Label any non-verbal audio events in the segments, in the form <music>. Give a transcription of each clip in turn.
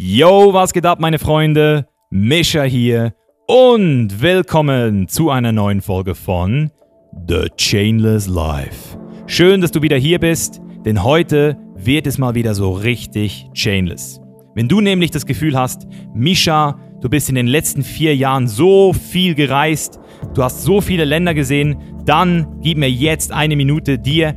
Yo, was geht ab, meine Freunde? Mischa hier und willkommen zu einer neuen Folge von The Chainless Life. Schön, dass du wieder hier bist, denn heute wird es mal wieder so richtig chainless. Wenn du nämlich das Gefühl hast, Mischa, du bist in den letzten vier Jahren so viel gereist, du hast so viele Länder gesehen, dann gib mir jetzt eine Minute, dir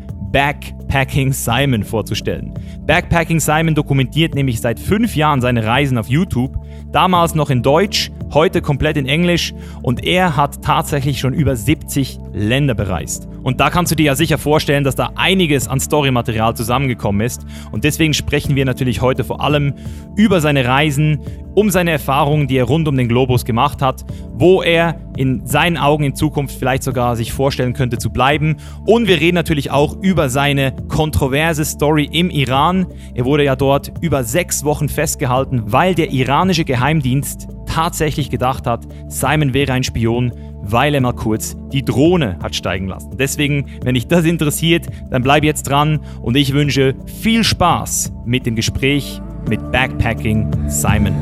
Backpacking Simon vorzustellen. Backpacking Simon dokumentiert nämlich seit fünf Jahren seine Reisen auf YouTube, damals noch in Deutsch, heute komplett in Englisch und er hat tatsächlich schon über 70 Länder bereist. Und da kannst du dir ja sicher vorstellen, dass da einiges an Storymaterial zusammengekommen ist. Und deswegen sprechen wir natürlich heute vor allem über seine Reisen, um seine Erfahrungen, die er rund um den Globus gemacht hat, wo er in seinen Augen in Zukunft vielleicht sogar sich vorstellen könnte zu bleiben. Und wir reden natürlich auch über seine kontroverse Story im Iran. Er wurde ja dort über sechs Wochen festgehalten, weil der iranische Geheimdienst tatsächlich gedacht hat, Simon wäre ein Spion, weil er mal kurz die Drohne hat steigen lassen. Deswegen, wenn dich das interessiert, dann bleib jetzt dran und ich wünsche viel Spaß mit dem Gespräch mit Backpacking Simon.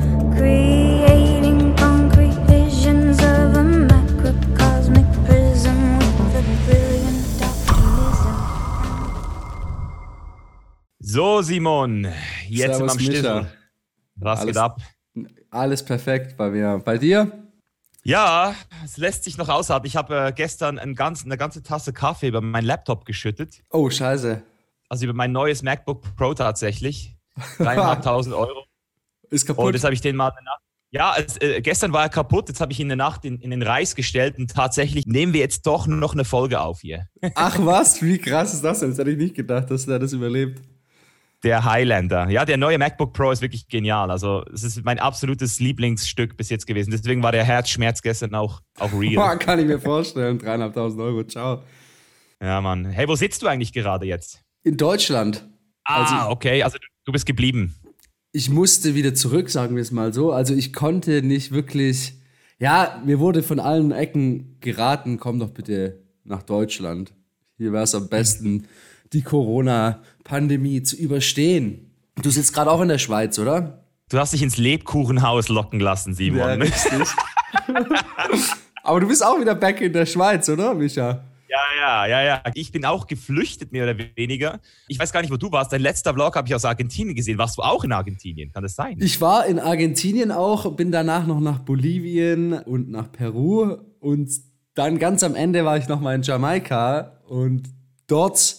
So, Simon, jetzt Servus, am Stissel. Was alles, geht ab? Alles perfekt bei mir. Bei dir? Ja, es lässt sich noch aushalten. Ich habe äh, gestern ein ganz, eine ganze Tasse Kaffee über meinen Laptop geschüttet. Oh, scheiße. Also über mein neues MacBook Pro tatsächlich. <laughs> 3.500 Euro. Ist kaputt. Und das habe ich den mal Nacht. Ja, es, äh, gestern war er kaputt, jetzt habe ich ihn in der Nacht in, in, den Reis gestellt und tatsächlich nehmen wir jetzt doch noch eine Folge auf hier. Ach was, wie krass ist das denn? Das hätte ich nicht gedacht, dass er das überlebt. Der Highlander. Ja, der neue MacBook Pro ist wirklich genial. Also, es ist mein absolutes Lieblingsstück bis jetzt gewesen. Deswegen war der Herzschmerz gestern auch, auch real. Boah, kann ich mir vorstellen. Dreieinhalbtausend Euro, ciao. Ja, Mann. Hey, wo sitzt du eigentlich gerade jetzt? In Deutschland. Ah, also, okay. Also, du bist geblieben. Ich musste wieder zurück, sagen wir es mal so. Also, ich konnte nicht wirklich. Ja, mir wurde von allen Ecken geraten, komm doch bitte nach Deutschland. Hier wäre es am besten die Corona-Pandemie zu überstehen. Du sitzt gerade auch in der Schweiz, oder? Du hast dich ins Lebkuchenhaus locken lassen, Simon. Ja, richtig. <laughs> Aber du bist auch wieder back in der Schweiz, oder, Micha? Ja, ja, ja, ja. Ich bin auch geflüchtet, mehr oder weniger. Ich weiß gar nicht, wo du warst. Dein letzter Vlog habe ich aus Argentinien gesehen. Warst du auch in Argentinien? Kann das sein? Ich war in Argentinien auch, bin danach noch nach Bolivien und nach Peru. Und dann ganz am Ende war ich nochmal in Jamaika. Und dort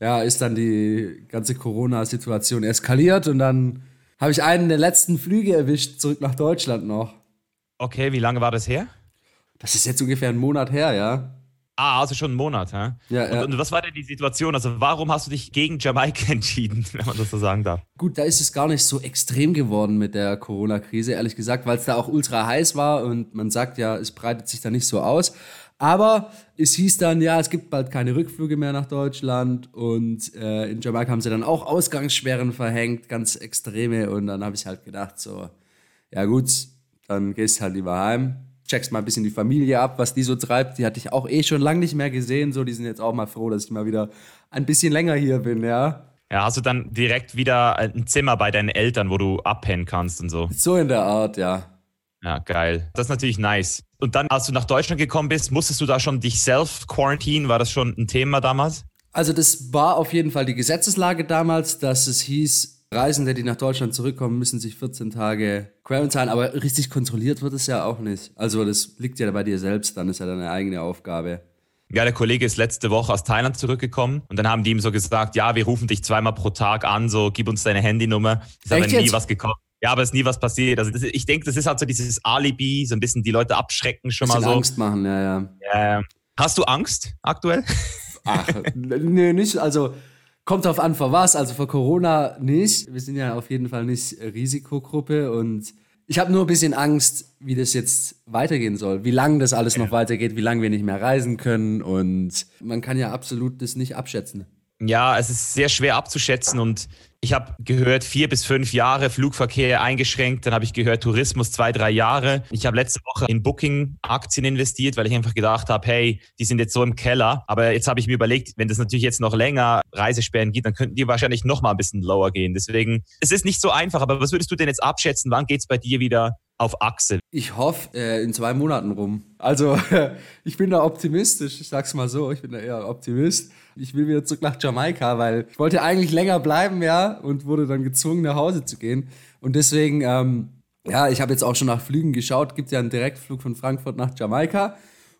ja, ist dann die ganze Corona-Situation eskaliert und dann habe ich einen der letzten Flüge erwischt, zurück nach Deutschland noch. Okay, wie lange war das her? Das ist jetzt ungefähr einen Monat her, ja. Ah, also schon einen Monat, hä? Ja, ja. Und, und, was war denn die Situation? Also, warum hast du dich gegen Jamaika <laughs> entschieden, wenn man das so sagen darf? Gut, da ist es gar nicht so extrem geworden mit der Corona-Krise, ehrlich gesagt, weil es da auch ultra heiß war und man sagt ja, es breitet sich da nicht so aus. Aber es hieß dann, ja, es gibt bald keine Rückflüge mehr nach Deutschland und äh, in Jamaika haben sie dann auch Ausgangssperren verhängt, ganz extreme. Und dann habe ich halt gedacht, so, ja gut, dann gehst halt lieber heim, checkst mal ein bisschen die Familie ab, was die so treibt. Die hatte ich auch eh schon lange nicht mehr gesehen. So, die sind jetzt auch mal froh, dass ich mal wieder ein bisschen länger hier bin, ja. Ja, hast du dann direkt wieder ein Zimmer bei deinen Eltern, wo du abpennen kannst und so? So in der Art, ja. Ja, geil. Das ist natürlich nice. Und dann, als du nach Deutschland gekommen bist, musstest du da schon dich self quarantine? War das schon ein Thema damals? Also das war auf jeden Fall die Gesetzeslage damals, dass es hieß, Reisende, die nach Deutschland zurückkommen, müssen sich 14 Tage quarantine, aber richtig kontrolliert wird es ja auch nicht. Also das liegt ja bei dir selbst, dann ist ja deine eigene Aufgabe. Ja, der Kollege ist letzte Woche aus Thailand zurückgekommen und dann haben die ihm so gesagt, ja, wir rufen dich zweimal pro Tag an, so gib uns deine Handynummer. Ist aber nie jetzt? was gekommen. Ja, aber es ist nie was passiert. Also das, ich denke, das ist halt so dieses Alibi, so ein bisschen die Leute abschrecken schon mal so. Angst machen, ja, ja. ja. Hast du Angst aktuell? <laughs> Ach, nö, nicht. Also kommt drauf an, vor was. Also vor Corona nicht. Wir sind ja auf jeden Fall nicht Risikogruppe und ich habe nur ein bisschen Angst, wie das jetzt weitergehen soll, wie lange das alles noch weitergeht, wie lange wir nicht mehr reisen können und man kann ja absolut das nicht abschätzen. Ja, es ist sehr schwer abzuschätzen und Ich habe gehört, vier bis fünf Jahre Flugverkehr eingeschränkt. Dann habe ich gehört, Tourismus zwei, drei Jahre. Ich habe letzte Woche in Booking-Aktien investiert, weil ich einfach gedacht habe, hey, die sind jetzt so im Keller. Aber jetzt habe ich mir überlegt, wenn das natürlich jetzt noch länger Reisesperren gibt, dann könnten die wahrscheinlich noch mal ein bisschen lower gehen. Deswegen, es ist nicht so einfach. Aber was würdest du denn jetzt abschätzen? Wann geht es bei dir wieder auf Achse? Ich hoffe äh, in zwei Monaten rum. Also <laughs> ich bin da optimistisch, ich sag's mal so, ich bin da eher Optimist. Ich will wieder zurück nach Jamaika, weil ich wollte eigentlich länger bleiben, ja, und wurde dann gezwungen, nach Hause zu gehen. Und deswegen, ähm, ja, ich habe jetzt auch schon nach Flügen geschaut, gibt ja einen Direktflug von Frankfurt nach Jamaika.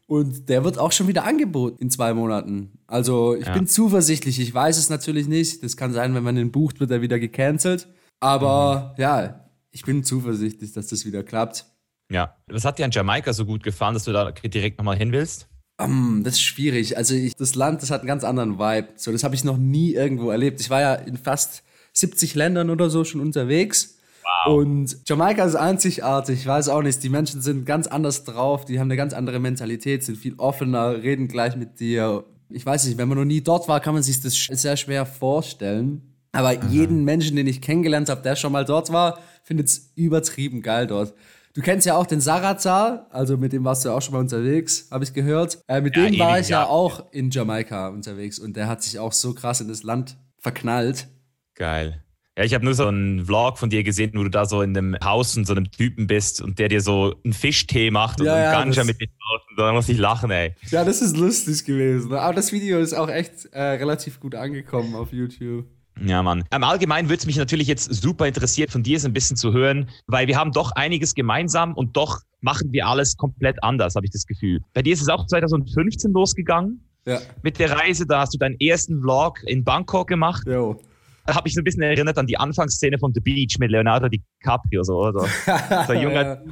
Und der wird auch schon wieder angeboten in zwei Monaten. Also ich ja. bin zuversichtlich. Ich weiß es natürlich nicht. Das kann sein, wenn man den bucht, wird er wieder gecancelt. Aber mhm. ja, ich bin zuversichtlich, dass das wieder klappt. Ja. Was hat dir an Jamaika so gut gefallen, dass du da direkt nochmal hin willst? Um, das ist schwierig. Also ich, das Land, das hat einen ganz anderen Vibe. So, das habe ich noch nie irgendwo erlebt. Ich war ja in fast 70 Ländern oder so schon unterwegs. Wow. Und Jamaika ist einzigartig. Ich weiß auch nicht. Die Menschen sind ganz anders drauf. Die haben eine ganz andere Mentalität, sind viel offener, reden gleich mit dir. Ich weiß nicht, wenn man noch nie dort war, kann man sich das sehr schwer vorstellen. Aber Aha. jeden Menschen, den ich kennengelernt habe, der schon mal dort war, findet es übertrieben geil dort. Du kennst ja auch den Sarazar, also mit dem warst du auch schon mal unterwegs, habe ich gehört. Äh, mit ja, dem war ich ja, ja auch in Jamaika unterwegs und der hat sich auch so krass in das Land verknallt. Geil. Ja, ich habe nur so einen Vlog von dir gesehen, wo du da so in einem Haus und so einem Typen bist und der dir so einen Fischtee macht und ja, einen Ganja mit dir draußen. Da muss ich lachen, ey. Ja, das ist lustig gewesen. Aber das Video ist auch echt äh, relativ gut angekommen auf YouTube. Ja, Mann. Im Allgemeinen würde es mich natürlich jetzt super interessiert, von dir so ein bisschen zu hören, weil wir haben doch einiges gemeinsam und doch machen wir alles komplett anders, habe ich das Gefühl. Bei dir ist es auch 2015 losgegangen ja. mit der Reise. Da hast du deinen ersten Vlog in Bangkok gemacht. Jo. Da habe ich so ein bisschen erinnert an die Anfangsszene von The Beach mit Leonardo DiCaprio, so, oder? <laughs> so ein junger,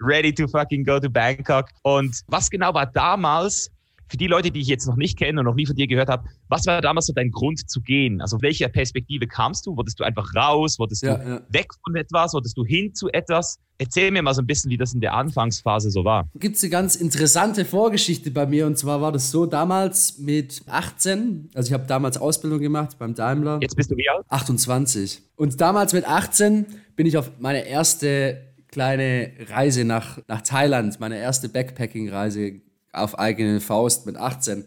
ready to fucking go to Bangkok. Und was genau war damals für die Leute, die ich jetzt noch nicht kenne und noch nie von dir gehört habe, was war damals so dein Grund zu gehen? Also welcher Perspektive kamst du? Wolltest du einfach raus? Wolltest ja, du ja. weg von etwas? Wolltest du hin zu etwas? Erzähl mir mal so ein bisschen, wie das in der Anfangsphase so war. Gibt es eine ganz interessante Vorgeschichte bei mir und zwar war das so damals mit 18, also ich habe damals Ausbildung gemacht beim Daimler. Jetzt bist du wie alt? 28. Und damals mit 18 bin ich auf meine erste kleine Reise nach, nach Thailand, meine erste Backpacking-Reise auf eigene Faust mit 18.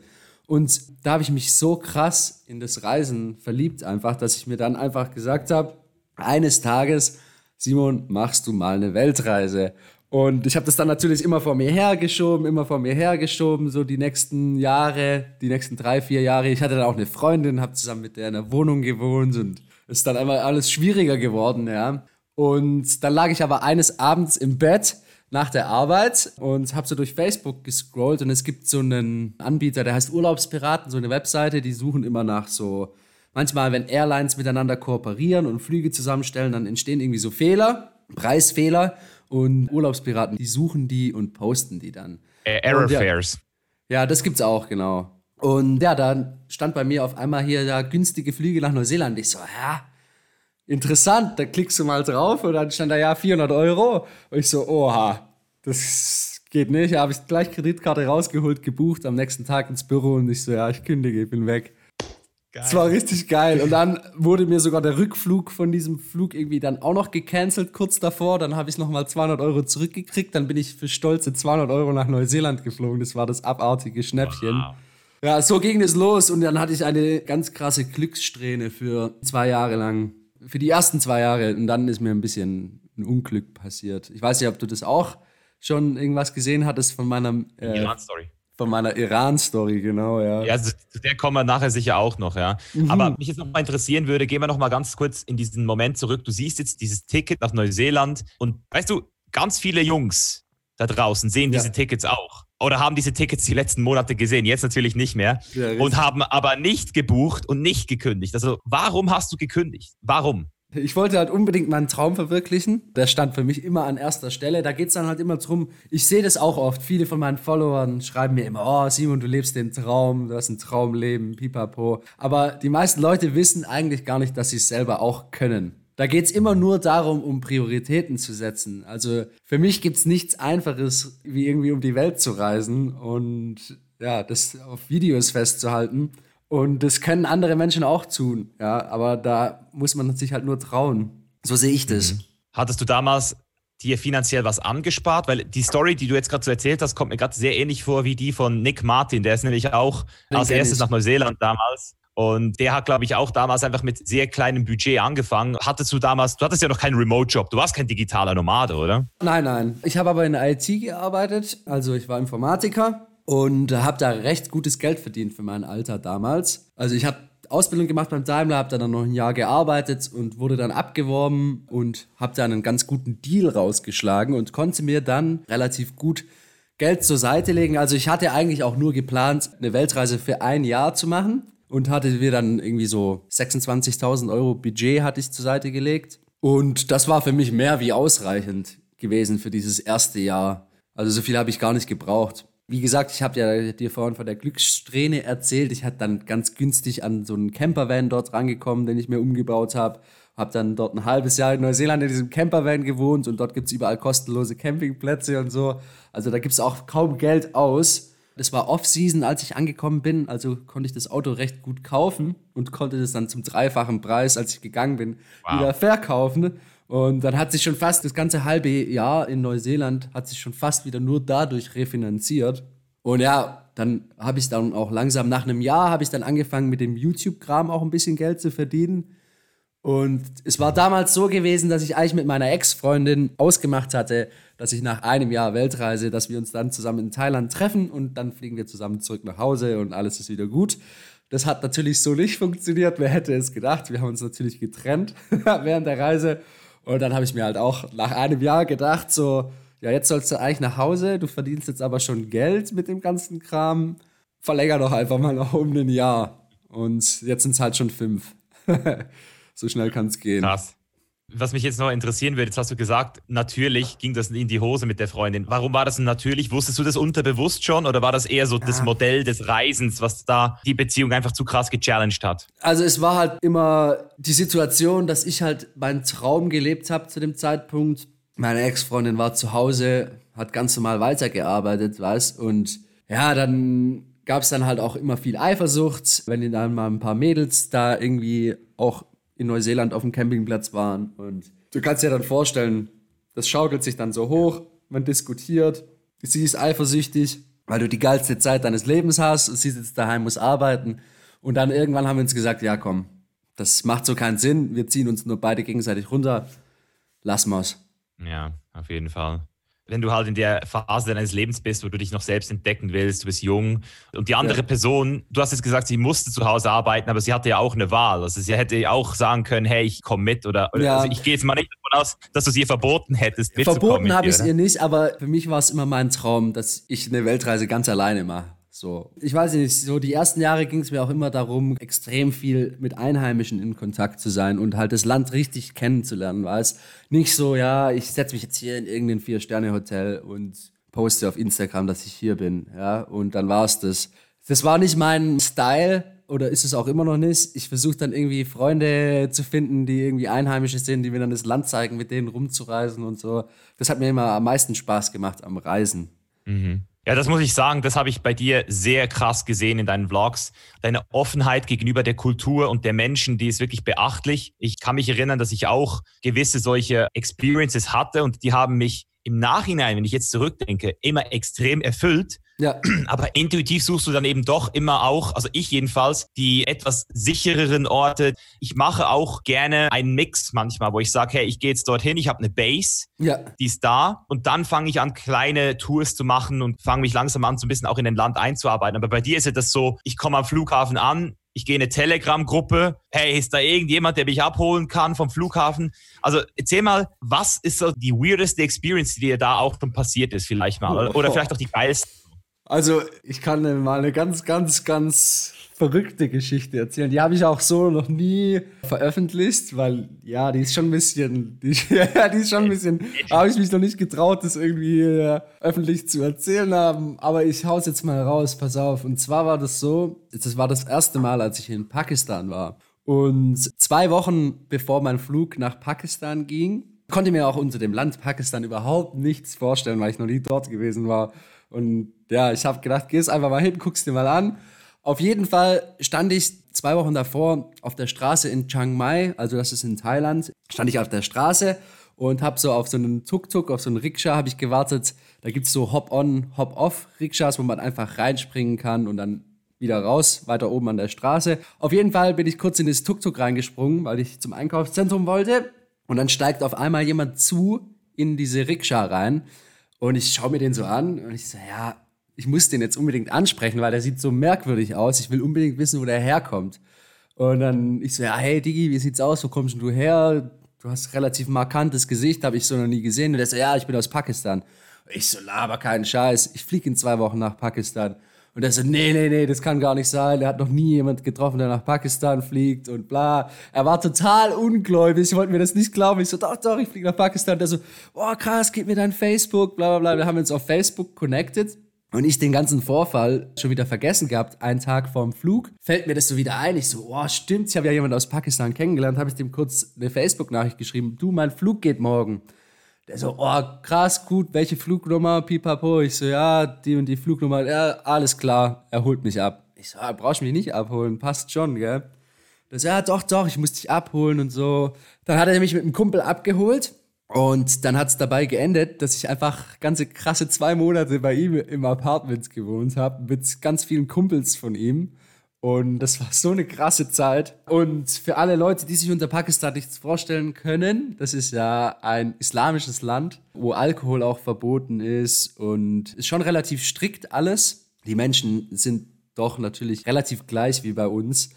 Und da habe ich mich so krass in das Reisen verliebt, einfach, dass ich mir dann einfach gesagt habe, eines Tages, Simon, machst du mal eine Weltreise. Und ich habe das dann natürlich immer vor mir hergeschoben, immer vor mir hergeschoben, so die nächsten Jahre, die nächsten drei, vier Jahre. Ich hatte dann auch eine Freundin, habe zusammen mit der in einer Wohnung gewohnt und es ist dann einmal alles schwieriger geworden, ja. Und dann lag ich aber eines Abends im Bett nach der Arbeit und habe so durch Facebook gescrollt und es gibt so einen Anbieter, der heißt Urlaubspiraten, so eine Webseite, die suchen immer nach so, manchmal, wenn Airlines miteinander kooperieren und Flüge zusammenstellen, dann entstehen irgendwie so Fehler, Preisfehler und Urlaubspiraten, die suchen die und posten die dann. Error ja, Fares. Ja, das gibt's auch, genau. Und ja, dann stand bei mir auf einmal hier ja günstige Flüge nach Neuseeland. Ich so, ja, interessant, da klickst du mal drauf und dann stand da ja 400 Euro. Und ich so, oha, das geht nicht. Da habe ich gleich Kreditkarte rausgeholt, gebucht, am nächsten Tag ins Büro und ich so, ja, ich kündige, ich bin weg. Geil. Das war richtig geil. Und dann wurde mir sogar der Rückflug von diesem Flug irgendwie dann auch noch gecancelt kurz davor. Dann habe ich nochmal 200 Euro zurückgekriegt. Dann bin ich für stolze 200 Euro nach Neuseeland geflogen. Das war das abartige Schnäppchen. Wow. Ja, so ging es los und dann hatte ich eine ganz krasse Glückssträhne für zwei Jahre lang für die ersten zwei Jahre und dann ist mir ein bisschen ein Unglück passiert. Ich weiß nicht, ob du das auch schon irgendwas gesehen hattest von meiner äh, Iran-Story. Von meiner Iran-Story, genau, ja. Ja, zu der kommen wir nachher sicher auch noch, ja. Mhm. Aber mich jetzt noch mal interessieren würde, gehen wir noch mal ganz kurz in diesen Moment zurück. Du siehst jetzt dieses Ticket nach Neuseeland und weißt du, ganz viele Jungs da draußen sehen ja. diese Tickets auch oder haben diese Tickets die letzten Monate gesehen, jetzt natürlich nicht mehr, ja, und haben aber nicht gebucht und nicht gekündigt. Also warum hast du gekündigt? Warum? Ich wollte halt unbedingt meinen Traum verwirklichen. Der stand für mich immer an erster Stelle. Da geht es dann halt immer drum, ich sehe das auch oft. Viele von meinen Followern schreiben mir immer, oh Simon, du lebst den Traum, du hast ein Traumleben, pipapo. Aber die meisten Leute wissen eigentlich gar nicht, dass sie es selber auch können. Da geht es immer nur darum, um Prioritäten zu setzen. Also für mich gibt es nichts Einfaches, wie irgendwie um die Welt zu reisen und ja, das auf Videos festzuhalten. Und das können andere Menschen auch tun, ja, aber da muss man sich halt nur trauen. So sehe ich das. Mhm. Hattest du damals dir finanziell was angespart? Weil die Story, die du jetzt gerade so erzählt hast, kommt mir gerade sehr ähnlich vor wie die von Nick Martin. Der ist nämlich auch Den als erstes ich. nach Neuseeland damals. Und der hat, glaube ich, auch damals einfach mit sehr kleinem Budget angefangen. Hattest du damals, du hattest ja noch keinen Remote-Job, du warst kein digitaler Nomade, oder? Nein, nein. Ich habe aber in der IT gearbeitet, also ich war Informatiker und habe da recht gutes Geld verdient für mein Alter damals. Also ich habe Ausbildung gemacht beim Daimler, habe dann noch ein Jahr gearbeitet und wurde dann abgeworben und habe dann einen ganz guten Deal rausgeschlagen und konnte mir dann relativ gut Geld zur Seite legen. Also ich hatte eigentlich auch nur geplant, eine Weltreise für ein Jahr zu machen und hatte mir dann irgendwie so 26.000 Euro Budget hatte ich zur Seite gelegt. Und das war für mich mehr wie ausreichend gewesen für dieses erste Jahr. Also so viel habe ich gar nicht gebraucht wie gesagt, ich habe ja dir vorhin von der Glückssträhne erzählt. Ich hatte dann ganz günstig an so einen Campervan dort rangekommen, den ich mir umgebaut habe. Habe dann dort ein halbes Jahr in Neuseeland in diesem Campervan gewohnt und dort gibt es überall kostenlose Campingplätze und so. Also da gibt es auch kaum Geld aus. Das war Off-Season, als ich angekommen bin, also konnte ich das Auto recht gut kaufen und konnte das dann zum dreifachen Preis, als ich gegangen bin, wow. wieder verkaufen. Und dann hat sich schon fast das ganze halbe Jahr in Neuseeland hat sich schon fast wieder nur dadurch refinanziert. Und ja, dann habe ich dann auch langsam nach einem Jahr habe ich dann angefangen mit dem YouTube-Kram auch ein bisschen Geld zu verdienen. Und es war damals so gewesen, dass ich eigentlich mit meiner Ex-Freundin ausgemacht hatte, dass ich nach einem Jahr Weltreise, dass wir uns dann zusammen in Thailand treffen und dann fliegen wir zusammen zurück nach Hause und alles ist wieder gut. Das hat natürlich so nicht funktioniert. Wer hätte es gedacht? Wir haben uns natürlich getrennt <laughs> während der Reise. Und dann habe ich mir halt auch nach einem Jahr gedacht, so, ja, jetzt sollst du eigentlich nach Hause, du verdienst jetzt aber schon Geld mit dem ganzen Kram. Verlänger doch einfach mal noch um ein Jahr. Und jetzt sind es halt schon fünf. <laughs> so schnell kann es gehen. Krass. Was mich jetzt noch interessieren würde, jetzt hast du gesagt, natürlich ging das in die Hose mit der Freundin. Warum war das denn natürlich? Wusstest du das unterbewusst schon oder war das eher so ja. das Modell des Reisens, was da die Beziehung einfach zu krass gechallenged hat? Also es war halt immer die Situation, dass ich halt meinen Traum gelebt habe zu dem Zeitpunkt. Meine Ex-Freundin war zu Hause, hat ganz normal weitergearbeitet, weißt und ja, dann gab es dann halt auch immer viel Eifersucht, wenn dann mal ein paar Mädels da irgendwie auch in Neuseeland auf dem Campingplatz waren. Und du kannst dir dann vorstellen, das schaukelt sich dann so hoch, man diskutiert, sie ist eifersüchtig, weil du die geilste Zeit deines Lebens hast und sie sitzt daheim, muss arbeiten. Und dann irgendwann haben wir uns gesagt, ja komm, das macht so keinen Sinn, wir ziehen uns nur beide gegenseitig runter, lassen wir's. Ja, auf jeden Fall wenn du halt in der Phase deines Lebens bist, wo du dich noch selbst entdecken willst, du bist jung und die andere ja. Person, du hast jetzt gesagt, sie musste zu Hause arbeiten, aber sie hatte ja auch eine Wahl. Also sie hätte auch sagen können, hey, ich komme mit oder, ja. also ich gehe jetzt mal nicht davon aus, dass du es ihr verboten hättest. Verboten habe ich es ihr nicht, aber für mich war es immer mein Traum, dass ich eine Weltreise ganz alleine mache. So, ich weiß nicht, so die ersten Jahre ging es mir auch immer darum, extrem viel mit Einheimischen in Kontakt zu sein und halt das Land richtig kennenzulernen, weißt Nicht so, ja, ich setze mich jetzt hier in irgendein Vier-Sterne-Hotel und poste auf Instagram, dass ich hier bin, ja, und dann war es das. Das war nicht mein Style oder ist es auch immer noch nicht. Ich versuche dann irgendwie Freunde zu finden, die irgendwie Einheimische sind, die mir dann das Land zeigen, mit denen rumzureisen und so. Das hat mir immer am meisten Spaß gemacht am Reisen. Mhm. Ja, das muss ich sagen, das habe ich bei dir sehr krass gesehen in deinen Vlogs. Deine Offenheit gegenüber der Kultur und der Menschen, die ist wirklich beachtlich. Ich kann mich erinnern, dass ich auch gewisse solche Experiences hatte und die haben mich im Nachhinein, wenn ich jetzt zurückdenke, immer extrem erfüllt. Ja. <clears throat> Aber intuitiv suchst du dann eben doch immer auch, also ich jedenfalls, die etwas sichereren Orte. Ich mache auch gerne einen Mix manchmal, wo ich sage, hey, ich gehe jetzt dorthin, ich habe eine Base, ja. die ist da und dann fange ich an, kleine Tours zu machen und fange mich langsam an, so ein bisschen auch in den Land einzuarbeiten. Aber bei dir ist ja das so, ich komme am Flughafen an, ich gehe in eine Telegram-Gruppe, hey, ist da irgendjemand, der mich abholen kann vom Flughafen? Also erzähl mal, was ist so die weirdeste Experience, die dir da auch schon passiert ist, vielleicht mal? Oder, oder vielleicht auch die geilste? Also, ich kann mal eine ganz, ganz, ganz verrückte Geschichte erzählen. Die habe ich auch so noch nie veröffentlicht, weil ja, die ist schon ein bisschen, <laughs> die, die ist schon ein bisschen, habe ich mich noch nicht getraut, das irgendwie äh, öffentlich zu erzählen haben. Aber ich hau's jetzt mal raus, pass auf. Und zwar war das so, das war das erste Mal, als ich in Pakistan war. Und zwei Wochen bevor mein Flug nach Pakistan ging, konnte mir auch unter dem Land Pakistan überhaupt nichts vorstellen, weil ich noch nie dort gewesen war. Und ja, ich habe gedacht, gehst einfach mal hin, guckst dir mal an. Auf jeden Fall stand ich zwei Wochen davor auf der Straße in Chiang Mai, also das ist in Thailand, stand ich auf der Straße und habe so auf so einen Tuk-Tuk, auf so einen Rikscha habe ich gewartet. Da gibt es so Hop-on, Hop-off-Rikschas, wo man einfach reinspringen kann und dann wieder raus, weiter oben an der Straße. Auf jeden Fall bin ich kurz in das Tuk-Tuk reingesprungen, weil ich zum Einkaufszentrum wollte. Und dann steigt auf einmal jemand zu in diese Rikscha rein. Und ich schaue mir den so an und ich so, ja, ich muss den jetzt unbedingt ansprechen, weil der sieht so merkwürdig aus. Ich will unbedingt wissen, wo der herkommt. Und dann ich so, ja, hey Digi, wie sieht's aus? Wo kommst du her? Du hast relativ markantes Gesicht, habe ich so noch nie gesehen. Und der so, ja, ich bin aus Pakistan. Ich so, laber keinen Scheiß. Ich fliege in zwei Wochen nach Pakistan. Und er so, nee, nee, nee, das kann gar nicht sein. Er hat noch nie jemand getroffen, der nach Pakistan fliegt und bla. Er war total ungläubig. Ich wollte mir das nicht glauben. Ich so, doch, doch, ich fliege nach Pakistan. Der so, oh krass, gib mir dein Facebook, bla, bla, bla. Wir haben uns auf Facebook connected. Und ich den ganzen Vorfall schon wieder vergessen gehabt, einen Tag vorm Flug, fällt mir das so wieder ein. Ich so, oh, stimmt, ich habe ja jemanden aus Pakistan kennengelernt, habe ich dem kurz eine Facebook-Nachricht geschrieben, du, mein Flug geht morgen. Der so, oh, krass, gut, welche Flugnummer, pipapo. Ich so, ja, die und die Flugnummer, ja, alles klar, er holt mich ab. Ich so, ah, brauchst mich nicht abholen, passt schon, gell? Das, ja, doch, doch, ich muss dich abholen und so. Dann hat er mich mit einem Kumpel abgeholt und dann hat es dabei geendet, dass ich einfach ganze krasse zwei Monate bei ihm im Apartment gewohnt habe, mit ganz vielen Kumpels von ihm. Und das war so eine krasse Zeit. Und für alle Leute, die sich unter Pakistan nichts vorstellen können, das ist ja ein islamisches Land, wo Alkohol auch verboten ist und ist schon relativ strikt alles. Die Menschen sind doch natürlich relativ gleich wie bei uns.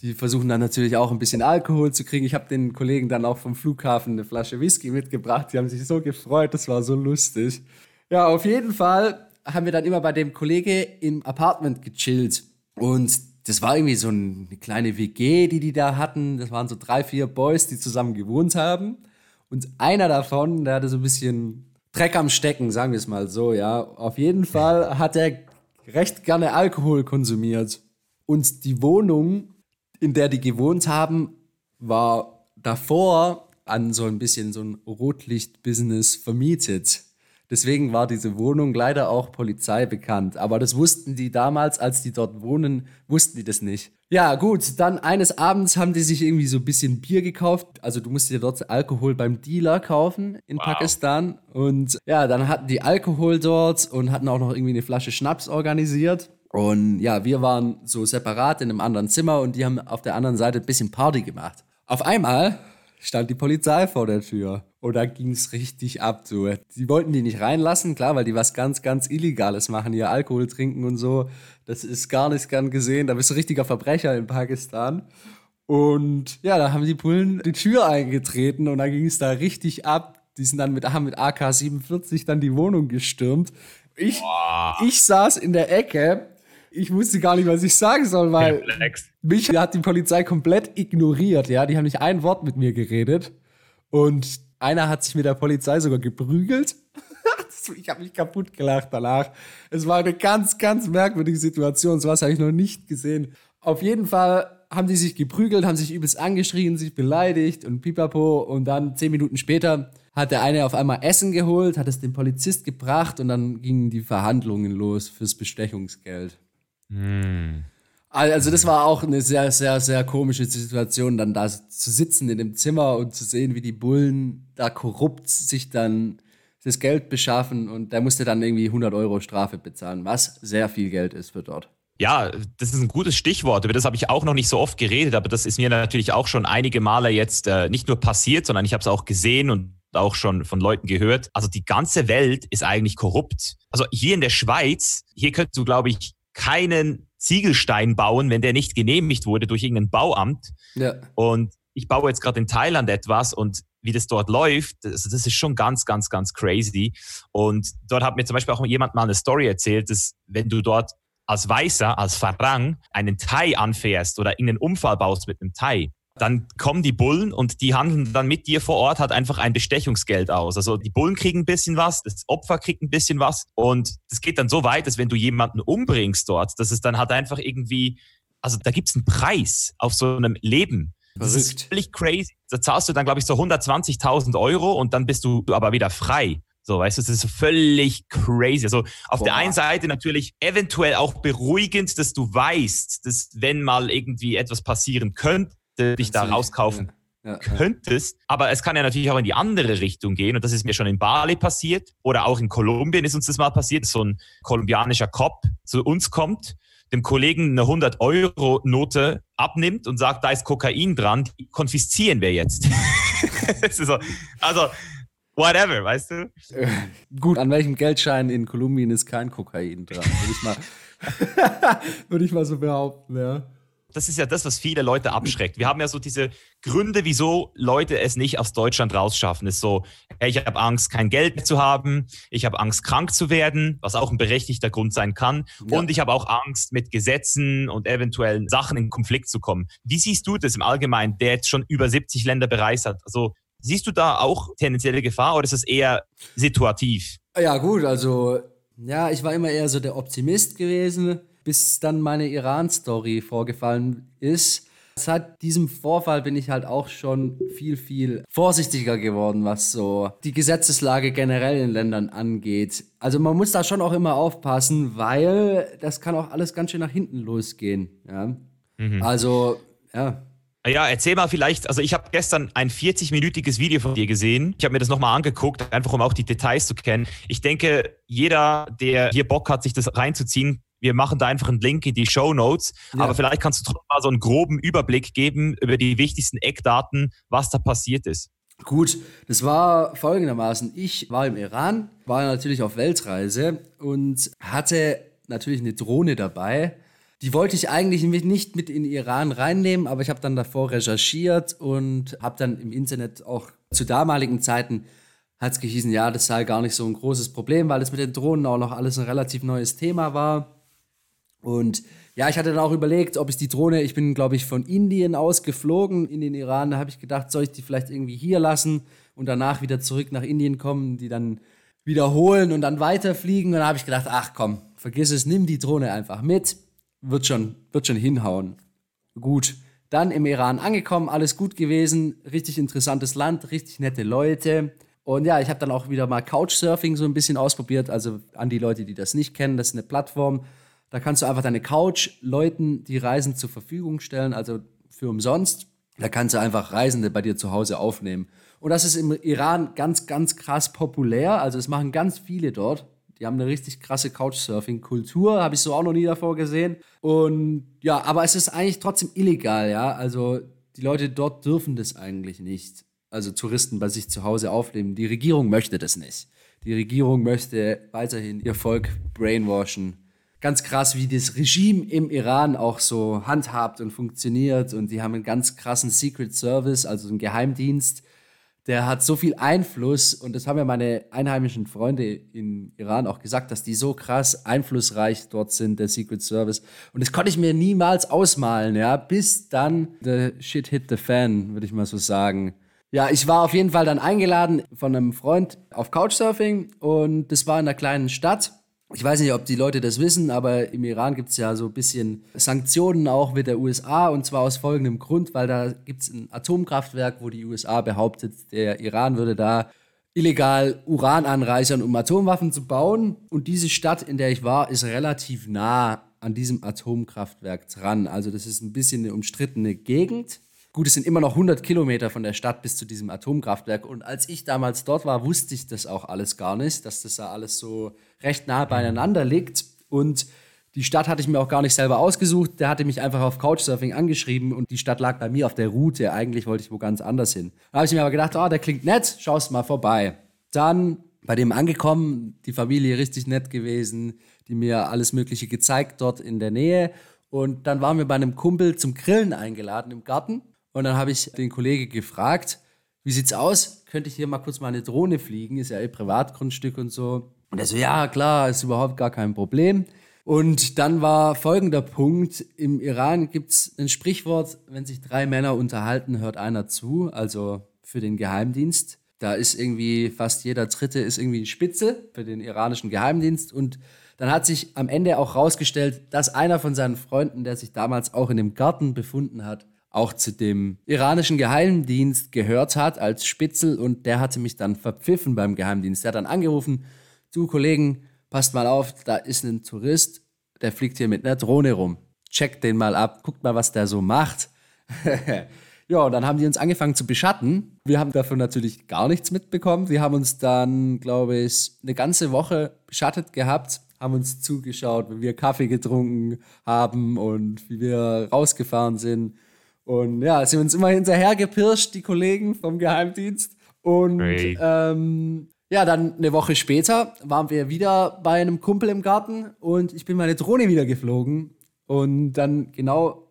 Die versuchen dann natürlich auch ein bisschen Alkohol zu kriegen. Ich habe den Kollegen dann auch vom Flughafen eine Flasche Whisky mitgebracht. Die haben sich so gefreut, das war so lustig. Ja, auf jeden Fall haben wir dann immer bei dem Kollege im Apartment gechillt. Und das war irgendwie so eine kleine WG, die die da hatten. Das waren so drei, vier Boys, die zusammen gewohnt haben. Und einer davon, der hatte so ein bisschen Dreck am Stecken, sagen wir es mal so, ja. Auf jeden Fall hat er recht gerne Alkohol konsumiert. Und die Wohnung, in der die gewohnt haben, war davor an so ein bisschen so ein Rotlicht-Business vermietet. Deswegen war diese Wohnung leider auch Polizei bekannt. Aber das wussten die damals, als die dort wohnen, wussten die das nicht. Ja, gut, dann eines Abends haben die sich irgendwie so ein bisschen Bier gekauft. Also du musst dir dort Alkohol beim Dealer kaufen in wow. Pakistan. Und ja, dann hatten die Alkohol dort und hatten auch noch irgendwie eine Flasche Schnaps organisiert. Und ja, wir waren so separat in einem anderen Zimmer und die haben auf der anderen Seite ein bisschen Party gemacht. Auf einmal stand die Polizei vor der Tür. Und da ging es richtig ab. So. Die wollten die nicht reinlassen, klar, weil die was ganz, ganz Illegales machen, hier Alkohol trinken und so. Das ist gar nicht gern gesehen. Da bist du richtiger Verbrecher in Pakistan. Und ja, da haben die Bullen die Tür eingetreten und da ging es da richtig ab. Die sind dann mit, haben mit AK-47 dann die Wohnung gestürmt. Ich, ich saß in der Ecke ich wusste gar nicht, was ich sagen soll, weil mich hat die Polizei komplett ignoriert, ja. Die haben nicht ein Wort mit mir geredet. Und einer hat sich mit der Polizei sogar geprügelt. <laughs> ich habe mich kaputt gelacht danach. Es war eine ganz, ganz merkwürdige Situation. So was habe ich noch nicht gesehen. Auf jeden Fall haben die sich geprügelt, haben sich übelst angeschrien, sich beleidigt und pipapo. Und dann zehn Minuten später hat der eine auf einmal Essen geholt, hat es dem Polizist gebracht und dann gingen die Verhandlungen los fürs Bestechungsgeld. Hm. Also das war auch eine sehr, sehr, sehr komische Situation, dann da zu sitzen in dem Zimmer und zu sehen, wie die Bullen da korrupt sich dann das Geld beschaffen und der musste dann irgendwie 100 Euro Strafe bezahlen, was sehr viel Geld ist für dort. Ja, das ist ein gutes Stichwort. Über das habe ich auch noch nicht so oft geredet, aber das ist mir natürlich auch schon einige Male jetzt äh, nicht nur passiert, sondern ich habe es auch gesehen und auch schon von Leuten gehört. Also die ganze Welt ist eigentlich korrupt. Also hier in der Schweiz, hier könntest du, glaube ich, keinen Ziegelstein bauen, wenn der nicht genehmigt wurde durch irgendein Bauamt. Ja. Und ich baue jetzt gerade in Thailand etwas und wie das dort läuft, das, das ist schon ganz, ganz, ganz crazy. Und dort hat mir zum Beispiel auch jemand mal eine Story erzählt, dass wenn du dort als Weißer, als Farang einen Thai anfährst oder irgendeinen Unfall baust mit einem Thai, dann kommen die Bullen und die handeln dann mit dir vor Ort halt einfach ein Bestechungsgeld aus. Also die Bullen kriegen ein bisschen was, das Opfer kriegt ein bisschen was und das geht dann so weit, dass wenn du jemanden umbringst dort, dass es dann halt einfach irgendwie, also da gibt es einen Preis auf so einem Leben. Das Verrückt. ist völlig crazy. Da zahlst du dann, glaube ich, so 120.000 Euro und dann bist du aber wieder frei. So, weißt du, das ist völlig crazy. Also auf Boah. der einen Seite natürlich eventuell auch beruhigend, dass du weißt, dass wenn mal irgendwie etwas passieren könnte, dich da rauskaufen ja, könntest. Ja. Aber es kann ja natürlich auch in die andere Richtung gehen. Und das ist mir schon in Bali passiert oder auch in Kolumbien ist uns das mal passiert. So ein kolumbianischer Cop zu uns kommt, dem Kollegen eine 100-Euro-Note abnimmt und sagt, da ist Kokain dran, die konfiszieren wir jetzt. <laughs> so, also, whatever, weißt du? Äh, gut, an welchem Geldschein in Kolumbien ist kein Kokain dran? Würde ich mal, <laughs> würde ich mal so behaupten, ja das ist ja das, was viele Leute abschreckt. Wir haben ja so diese Gründe, wieso Leute es nicht aus Deutschland rausschaffen. Es ist so, hey, ich habe Angst, kein Geld mehr zu haben, ich habe Angst, krank zu werden, was auch ein berechtigter Grund sein kann. Ja. Und ich habe auch Angst, mit Gesetzen und eventuellen Sachen in Konflikt zu kommen. Wie siehst du das im Allgemeinen, der jetzt schon über 70 Länder bereist hat? Also siehst du da auch tendenzielle Gefahr oder ist es eher situativ? Ja, gut, also ja, ich war immer eher so der Optimist gewesen bis dann meine Iran-Story vorgefallen ist. Seit diesem Vorfall bin ich halt auch schon viel, viel vorsichtiger geworden, was so die Gesetzeslage generell in Ländern angeht. Also man muss da schon auch immer aufpassen, weil das kann auch alles ganz schön nach hinten losgehen. Ja? Mhm. Also, ja. Ja, erzähl mal vielleicht, also ich habe gestern ein 40-minütiges Video von dir gesehen. Ich habe mir das nochmal angeguckt, einfach um auch die Details zu kennen. Ich denke, jeder, der hier Bock hat, sich das reinzuziehen, wir machen da einfach einen Link in die Show Notes. Ja. Aber vielleicht kannst du trotzdem mal so einen groben Überblick geben über die wichtigsten Eckdaten, was da passiert ist. Gut, das war folgendermaßen. Ich war im Iran, war natürlich auf Weltreise und hatte natürlich eine Drohne dabei. Die wollte ich eigentlich nicht mit in den Iran reinnehmen, aber ich habe dann davor recherchiert und habe dann im Internet auch zu damaligen Zeiten hat es gehießen, ja, das sei gar nicht so ein großes Problem, weil es mit den Drohnen auch noch alles ein relativ neues Thema war. Und ja, ich hatte dann auch überlegt, ob ich die Drohne, ich bin, glaube ich, von Indien aus geflogen in den Iran. Da habe ich gedacht, soll ich die vielleicht irgendwie hier lassen und danach wieder zurück nach Indien kommen, die dann wiederholen und dann weiterfliegen. Und dann habe ich gedacht, ach komm, vergiss es, nimm die Drohne einfach mit. Wird schon, wird schon hinhauen. Gut. Dann im Iran angekommen, alles gut gewesen, richtig interessantes Land, richtig nette Leute. Und ja, ich habe dann auch wieder mal Couchsurfing so ein bisschen ausprobiert. Also an die Leute, die das nicht kennen, das ist eine Plattform, da kannst du einfach deine Couch Leuten, die Reisen zur Verfügung stellen, also für umsonst. Da kannst du einfach Reisende bei dir zu Hause aufnehmen. Und das ist im Iran ganz, ganz krass populär. Also das machen ganz viele dort. Die haben eine richtig krasse Couchsurfing-Kultur, habe ich so auch noch nie davor gesehen. Und ja, aber es ist eigentlich trotzdem illegal, ja. Also die Leute dort dürfen das eigentlich nicht. Also Touristen bei sich zu Hause aufnehmen. Die Regierung möchte das nicht. Die Regierung möchte weiterhin ihr Volk brainwashen ganz krass, wie das Regime im Iran auch so handhabt und funktioniert. Und die haben einen ganz krassen Secret Service, also einen Geheimdienst. Der hat so viel Einfluss und das haben ja meine einheimischen Freunde im Iran auch gesagt, dass die so krass einflussreich dort sind, der Secret Service. Und das konnte ich mir niemals ausmalen, ja, bis dann the shit hit the fan, würde ich mal so sagen. Ja, ich war auf jeden Fall dann eingeladen von einem Freund auf Couchsurfing und das war in einer kleinen Stadt ich weiß nicht, ob die Leute das wissen, aber im Iran gibt es ja so ein bisschen Sanktionen auch mit der USA und zwar aus folgendem Grund, weil da gibt es ein Atomkraftwerk, wo die USA behauptet, der Iran würde da illegal Uran anreichern, um Atomwaffen zu bauen. Und diese Stadt, in der ich war, ist relativ nah an diesem Atomkraftwerk dran. Also das ist ein bisschen eine umstrittene Gegend. Gut, es sind immer noch 100 Kilometer von der Stadt bis zu diesem Atomkraftwerk. Und als ich damals dort war, wusste ich das auch alles gar nicht, dass das da alles so recht nah beieinander liegt. Und die Stadt hatte ich mir auch gar nicht selber ausgesucht. Der hatte mich einfach auf Couchsurfing angeschrieben und die Stadt lag bei mir auf der Route. Eigentlich wollte ich wo ganz anders hin. Da habe ich mir aber gedacht, oh, der klingt nett, schaust mal vorbei. Dann bei dem angekommen, die Familie richtig nett gewesen, die mir alles Mögliche gezeigt dort in der Nähe. Und dann waren wir bei einem Kumpel zum Grillen eingeladen im Garten. Und dann habe ich den Kollegen gefragt, wie sieht's aus? Könnte ich hier mal kurz meine Drohne fliegen? Ist ja ihr Privatgrundstück und so. Und er so, ja, klar, ist überhaupt gar kein Problem. Und dann war folgender Punkt. Im Iran gibt es ein Sprichwort, wenn sich drei Männer unterhalten, hört einer zu, also für den Geheimdienst. Da ist irgendwie fast jeder Dritte ist irgendwie ein Spitze für den iranischen Geheimdienst. Und dann hat sich am Ende auch rausgestellt, dass einer von seinen Freunden, der sich damals auch in dem Garten befunden hat, auch zu dem iranischen Geheimdienst gehört hat als Spitzel und der hatte mich dann verpfiffen beim Geheimdienst. Der hat dann angerufen, du Kollegen, passt mal auf, da ist ein Tourist, der fliegt hier mit einer Drohne rum. Checkt den mal ab, guckt mal, was der so macht. <laughs> ja, und dann haben die uns angefangen zu beschatten. Wir haben davon natürlich gar nichts mitbekommen. Wir haben uns dann, glaube ich, eine ganze Woche beschattet gehabt, haben uns zugeschaut, wie wir Kaffee getrunken haben und wie wir rausgefahren sind. Und ja, sind uns immer hinterher gepirscht, die Kollegen vom Geheimdienst. Und ähm, ja, dann eine Woche später waren wir wieder bei einem Kumpel im Garten und ich bin meine Drohne wieder geflogen. Und dann genau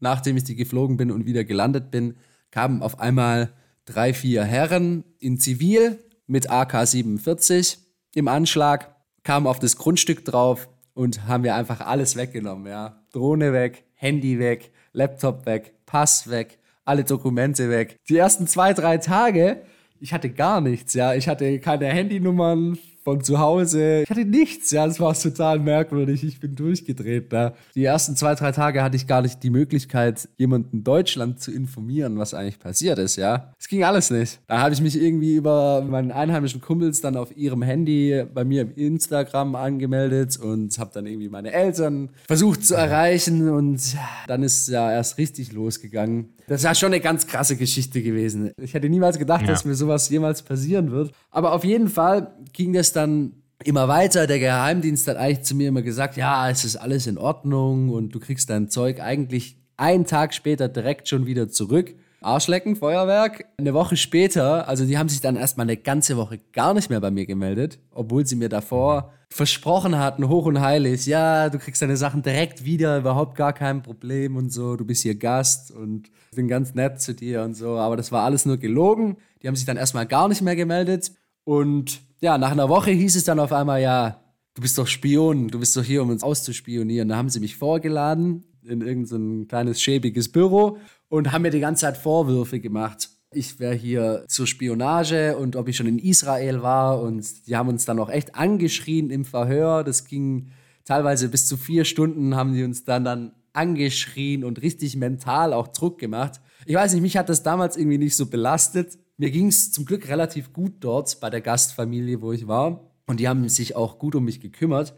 nachdem ich die geflogen bin und wieder gelandet bin, kamen auf einmal drei, vier Herren in Zivil mit AK-47 im Anschlag, kamen auf das Grundstück drauf und haben mir einfach alles weggenommen. Ja. Drohne weg, Handy weg, Laptop weg, Pass weg, alle Dokumente weg. Die ersten zwei, drei Tage ich hatte gar nichts, ja. Ich hatte keine Handynummern von zu Hause. Ich hatte nichts, ja. Das war total merkwürdig. Ich bin durchgedreht da. Die ersten zwei, drei Tage hatte ich gar nicht die Möglichkeit, jemanden in Deutschland zu informieren, was eigentlich passiert ist, ja. Es ging alles nicht. Da habe ich mich irgendwie über meinen einheimischen Kumpels dann auf ihrem Handy bei mir im Instagram angemeldet und habe dann irgendwie meine Eltern versucht zu erreichen und dann ist ja erst richtig losgegangen. Das war schon eine ganz krasse Geschichte gewesen. Ich hätte niemals gedacht, ja. dass mir sowas jemals passieren wird. Aber auf jeden Fall ging das dann immer weiter. Der Geheimdienst hat eigentlich zu mir immer gesagt, ja, es ist alles in Ordnung und du kriegst dein Zeug eigentlich einen Tag später direkt schon wieder zurück. Arschlecken, Feuerwerk. Eine Woche später, also die haben sich dann erstmal eine ganze Woche gar nicht mehr bei mir gemeldet, obwohl sie mir davor versprochen hatten, hoch und heilig, ja, du kriegst deine Sachen direkt wieder, überhaupt gar kein Problem und so, du bist hier Gast und bin ganz nett zu dir und so, aber das war alles nur gelogen. Die haben sich dann erstmal gar nicht mehr gemeldet und ja, nach einer Woche hieß es dann auf einmal, ja, du bist doch Spion, du bist doch hier, um uns auszuspionieren. Da haben sie mich vorgeladen in irgendein kleines schäbiges Büro und haben mir die ganze Zeit Vorwürfe gemacht. Ich wäre hier zur Spionage und ob ich schon in Israel war und die haben uns dann auch echt angeschrien im Verhör. Das ging teilweise bis zu vier Stunden haben die uns dann dann angeschrien und richtig mental auch Druck gemacht. Ich weiß nicht, mich hat das damals irgendwie nicht so belastet. Mir ging es zum Glück relativ gut dort bei der Gastfamilie, wo ich war. Und die haben sich auch gut um mich gekümmert.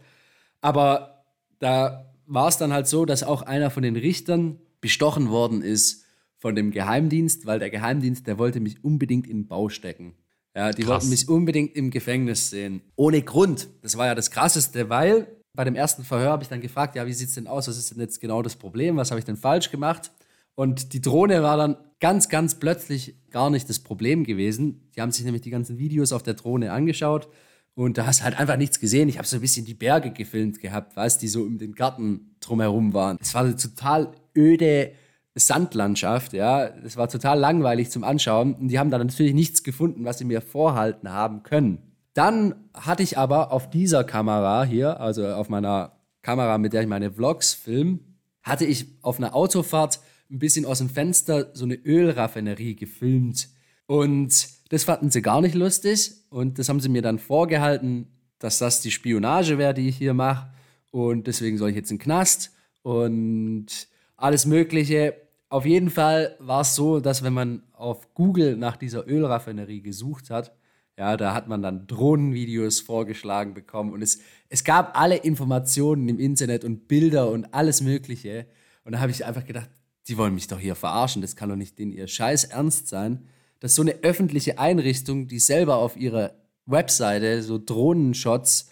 Aber da war es dann halt so, dass auch einer von den Richtern bestochen worden ist von dem Geheimdienst, weil der Geheimdienst, der wollte mich unbedingt in den Bau stecken. Ja, die Krass. wollten mich unbedingt im Gefängnis sehen. Ohne Grund. Das war ja das Krasseste, weil bei dem ersten Verhör habe ich dann gefragt, ja, wie sieht es denn aus? Was ist denn jetzt genau das Problem? Was habe ich denn falsch gemacht? Und die Drohne war dann ganz, ganz plötzlich gar nicht das Problem gewesen. Die haben sich nämlich die ganzen Videos auf der Drohne angeschaut und da hast du halt einfach nichts gesehen. Ich habe so ein bisschen die Berge gefilmt gehabt, weißt die so um den Garten drumherum waren. Es war eine total öde Sandlandschaft, ja. Das war total langweilig zum Anschauen. Und die haben da natürlich nichts gefunden, was sie mir vorhalten haben können. Dann hatte ich aber auf dieser Kamera hier, also auf meiner Kamera, mit der ich meine Vlogs filme, hatte ich auf einer Autofahrt ein bisschen aus dem Fenster so eine Ölraffinerie gefilmt. Und das fanden sie gar nicht lustig. Und das haben sie mir dann vorgehalten, dass das die Spionage wäre, die ich hier mache. Und deswegen soll ich jetzt in den Knast und alles Mögliche. Auf jeden Fall war es so, dass wenn man auf Google nach dieser Ölraffinerie gesucht hat, ja, da hat man dann Drohnenvideos vorgeschlagen bekommen und es, es gab alle Informationen im Internet und Bilder und alles Mögliche. Und da habe ich einfach gedacht, die wollen mich doch hier verarschen, das kann doch nicht in ihr Scheiß ernst sein, dass so eine öffentliche Einrichtung, die selber auf ihrer Webseite so Drohnenshots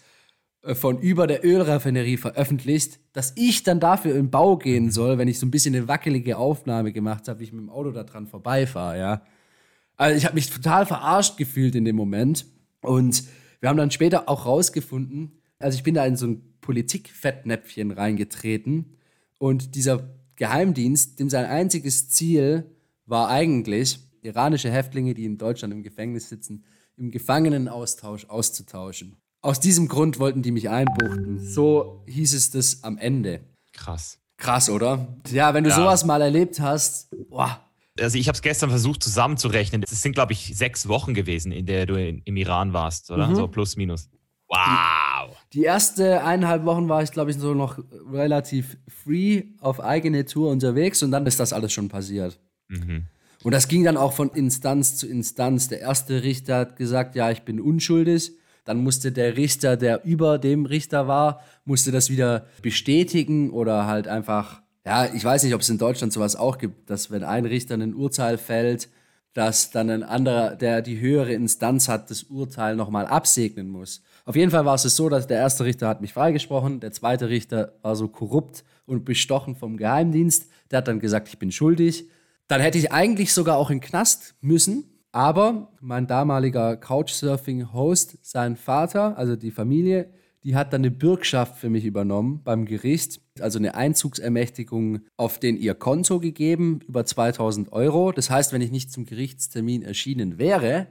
äh, von über der Ölraffinerie veröffentlicht, dass ich dann dafür in Bau gehen soll, wenn ich so ein bisschen eine wackelige Aufnahme gemacht habe, wie ich mit dem Auto da dran vorbeifahre, ja. Also ich habe mich total verarscht gefühlt in dem Moment und wir haben dann später auch rausgefunden, also ich bin da in so ein Politikfettnäpfchen reingetreten und dieser Geheimdienst, dem sein einziges Ziel war eigentlich, iranische Häftlinge, die in Deutschland im Gefängnis sitzen, im Gefangenenaustausch auszutauschen. Aus diesem Grund wollten die mich einbuchten. So hieß es das am Ende. Krass. Krass, oder? Ja, wenn du ja. sowas mal erlebt hast, boah. Also ich habe es gestern versucht zusammenzurechnen. Es sind, glaube ich, sechs Wochen gewesen, in der du in, im Iran warst, oder? Mhm. So plus minus. Wow. Die erste eineinhalb Wochen war ich, glaube ich, so noch relativ free auf eigene Tour unterwegs und dann ist das alles schon passiert. Mhm. Und das ging dann auch von Instanz zu Instanz. Der erste Richter hat gesagt, ja, ich bin unschuldig. Dann musste der Richter, der über dem Richter war, musste das wieder bestätigen oder halt einfach, ja, ich weiß nicht, ob es in Deutschland sowas auch gibt, dass wenn ein Richter ein Urteil fällt, dass dann ein anderer, der die höhere Instanz hat, das Urteil nochmal absegnen muss. Auf jeden Fall war es so, dass der erste Richter hat mich freigesprochen, der zweite Richter war so korrupt und bestochen vom Geheimdienst, der hat dann gesagt, ich bin schuldig. Dann hätte ich eigentlich sogar auch in den Knast müssen, aber mein damaliger Couchsurfing-Host, sein Vater, also die Familie, die hat dann eine Bürgschaft für mich übernommen beim Gericht, also eine Einzugsermächtigung auf den ihr Konto gegeben, über 2000 Euro. Das heißt, wenn ich nicht zum Gerichtstermin erschienen wäre,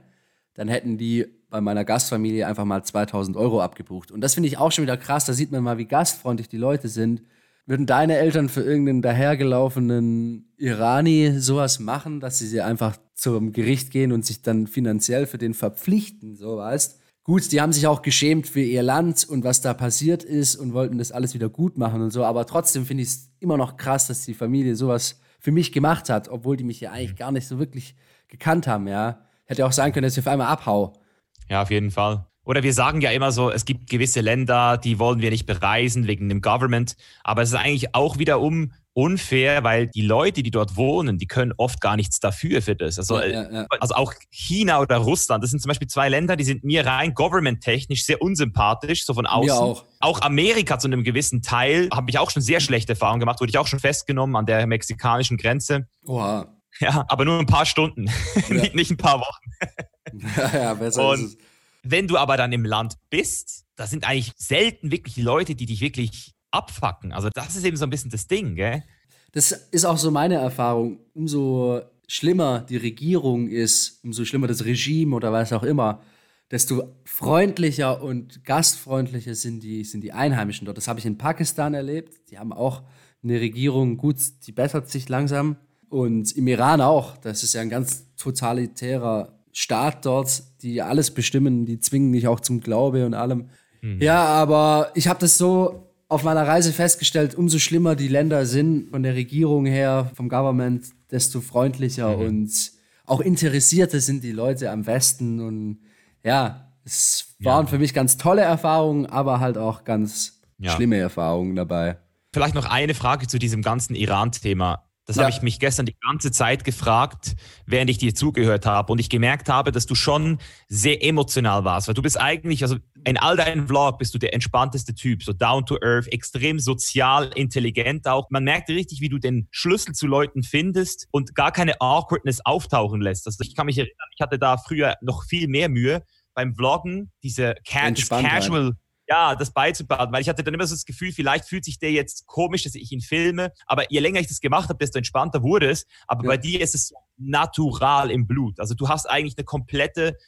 dann hätten die bei meiner Gastfamilie einfach mal 2000 Euro abgebucht. Und das finde ich auch schon wieder krass. Da sieht man mal, wie gastfreundlich die Leute sind. Würden deine Eltern für irgendeinen dahergelaufenen Irani sowas machen, dass sie sie einfach zum Gericht gehen und sich dann finanziell für den verpflichten, so weißt? Gut, die haben sich auch geschämt für ihr Land und was da passiert ist und wollten das alles wieder gut machen und so, aber trotzdem finde ich es immer noch krass, dass die Familie sowas für mich gemacht hat, obwohl die mich ja eigentlich gar nicht so wirklich gekannt haben, ja. Hätte auch sein können, dass ich auf einmal abhau. Ja, auf jeden Fall. Oder wir sagen ja immer so, es gibt gewisse Länder, die wollen wir nicht bereisen wegen dem Government. Aber es ist eigentlich auch wiederum unfair, weil die Leute, die dort wohnen, die können oft gar nichts dafür für das. Also, ja, ja, ja. also auch China oder Russland, das sind zum Beispiel zwei Länder, die sind mir rein government-technisch sehr unsympathisch, so von außen. Mir auch. Auch Amerika zu einem gewissen Teil habe ich auch schon sehr schlechte Erfahrungen gemacht, wurde ich auch schon festgenommen an der mexikanischen Grenze. Oha. <laughs> Ja, aber nur ein paar Stunden, <laughs> nicht, nicht ein paar Wochen. <laughs> ja, ja, besser Und ist es. Wenn du aber dann im Land bist, da sind eigentlich selten wirklich Leute, die dich wirklich abfacken. Also das ist eben so ein bisschen das Ding, gell? Das ist auch so meine Erfahrung. Umso schlimmer die Regierung ist, umso schlimmer das Regime oder was auch immer, desto freundlicher und gastfreundlicher sind die, sind die Einheimischen dort. Das habe ich in Pakistan erlebt. Die haben auch eine Regierung, gut, die bessert sich langsam. Und im Iran auch. Das ist ja ein ganz totalitärer Staat dort, die alles bestimmen, die zwingen mich auch zum Glaube und allem. Mhm. Ja, aber ich habe das so auf meiner Reise festgestellt, umso schlimmer die Länder sind von der Regierung her, vom Government, desto freundlicher mhm. und auch interessierter sind die Leute am Westen. Und ja, es waren ja. für mich ganz tolle Erfahrungen, aber halt auch ganz ja. schlimme Erfahrungen dabei. Vielleicht noch eine Frage zu diesem ganzen Iran-Thema. Das ja. habe ich mich gestern die ganze Zeit gefragt, während ich dir zugehört habe. Und ich gemerkt habe, dass du schon sehr emotional warst. Weil du bist eigentlich, also in all deinen Vlog bist du der entspannteste Typ, so down to earth, extrem sozial, intelligent auch. Man merkt richtig, wie du den Schlüssel zu Leuten findest und gar keine Awkwardness auftauchen lässt. Also ich kann mich erinnern, ich hatte da früher noch viel mehr Mühe beim Vloggen, diese ca Casual. Ja, das beizubehalten, weil ich hatte dann immer so das Gefühl, vielleicht fühlt sich der jetzt komisch, dass ich ihn filme, aber je länger ich das gemacht habe, desto entspannter wurde es. Aber ja. bei dir ist es natural im Blut. Also du hast eigentlich eine komplette,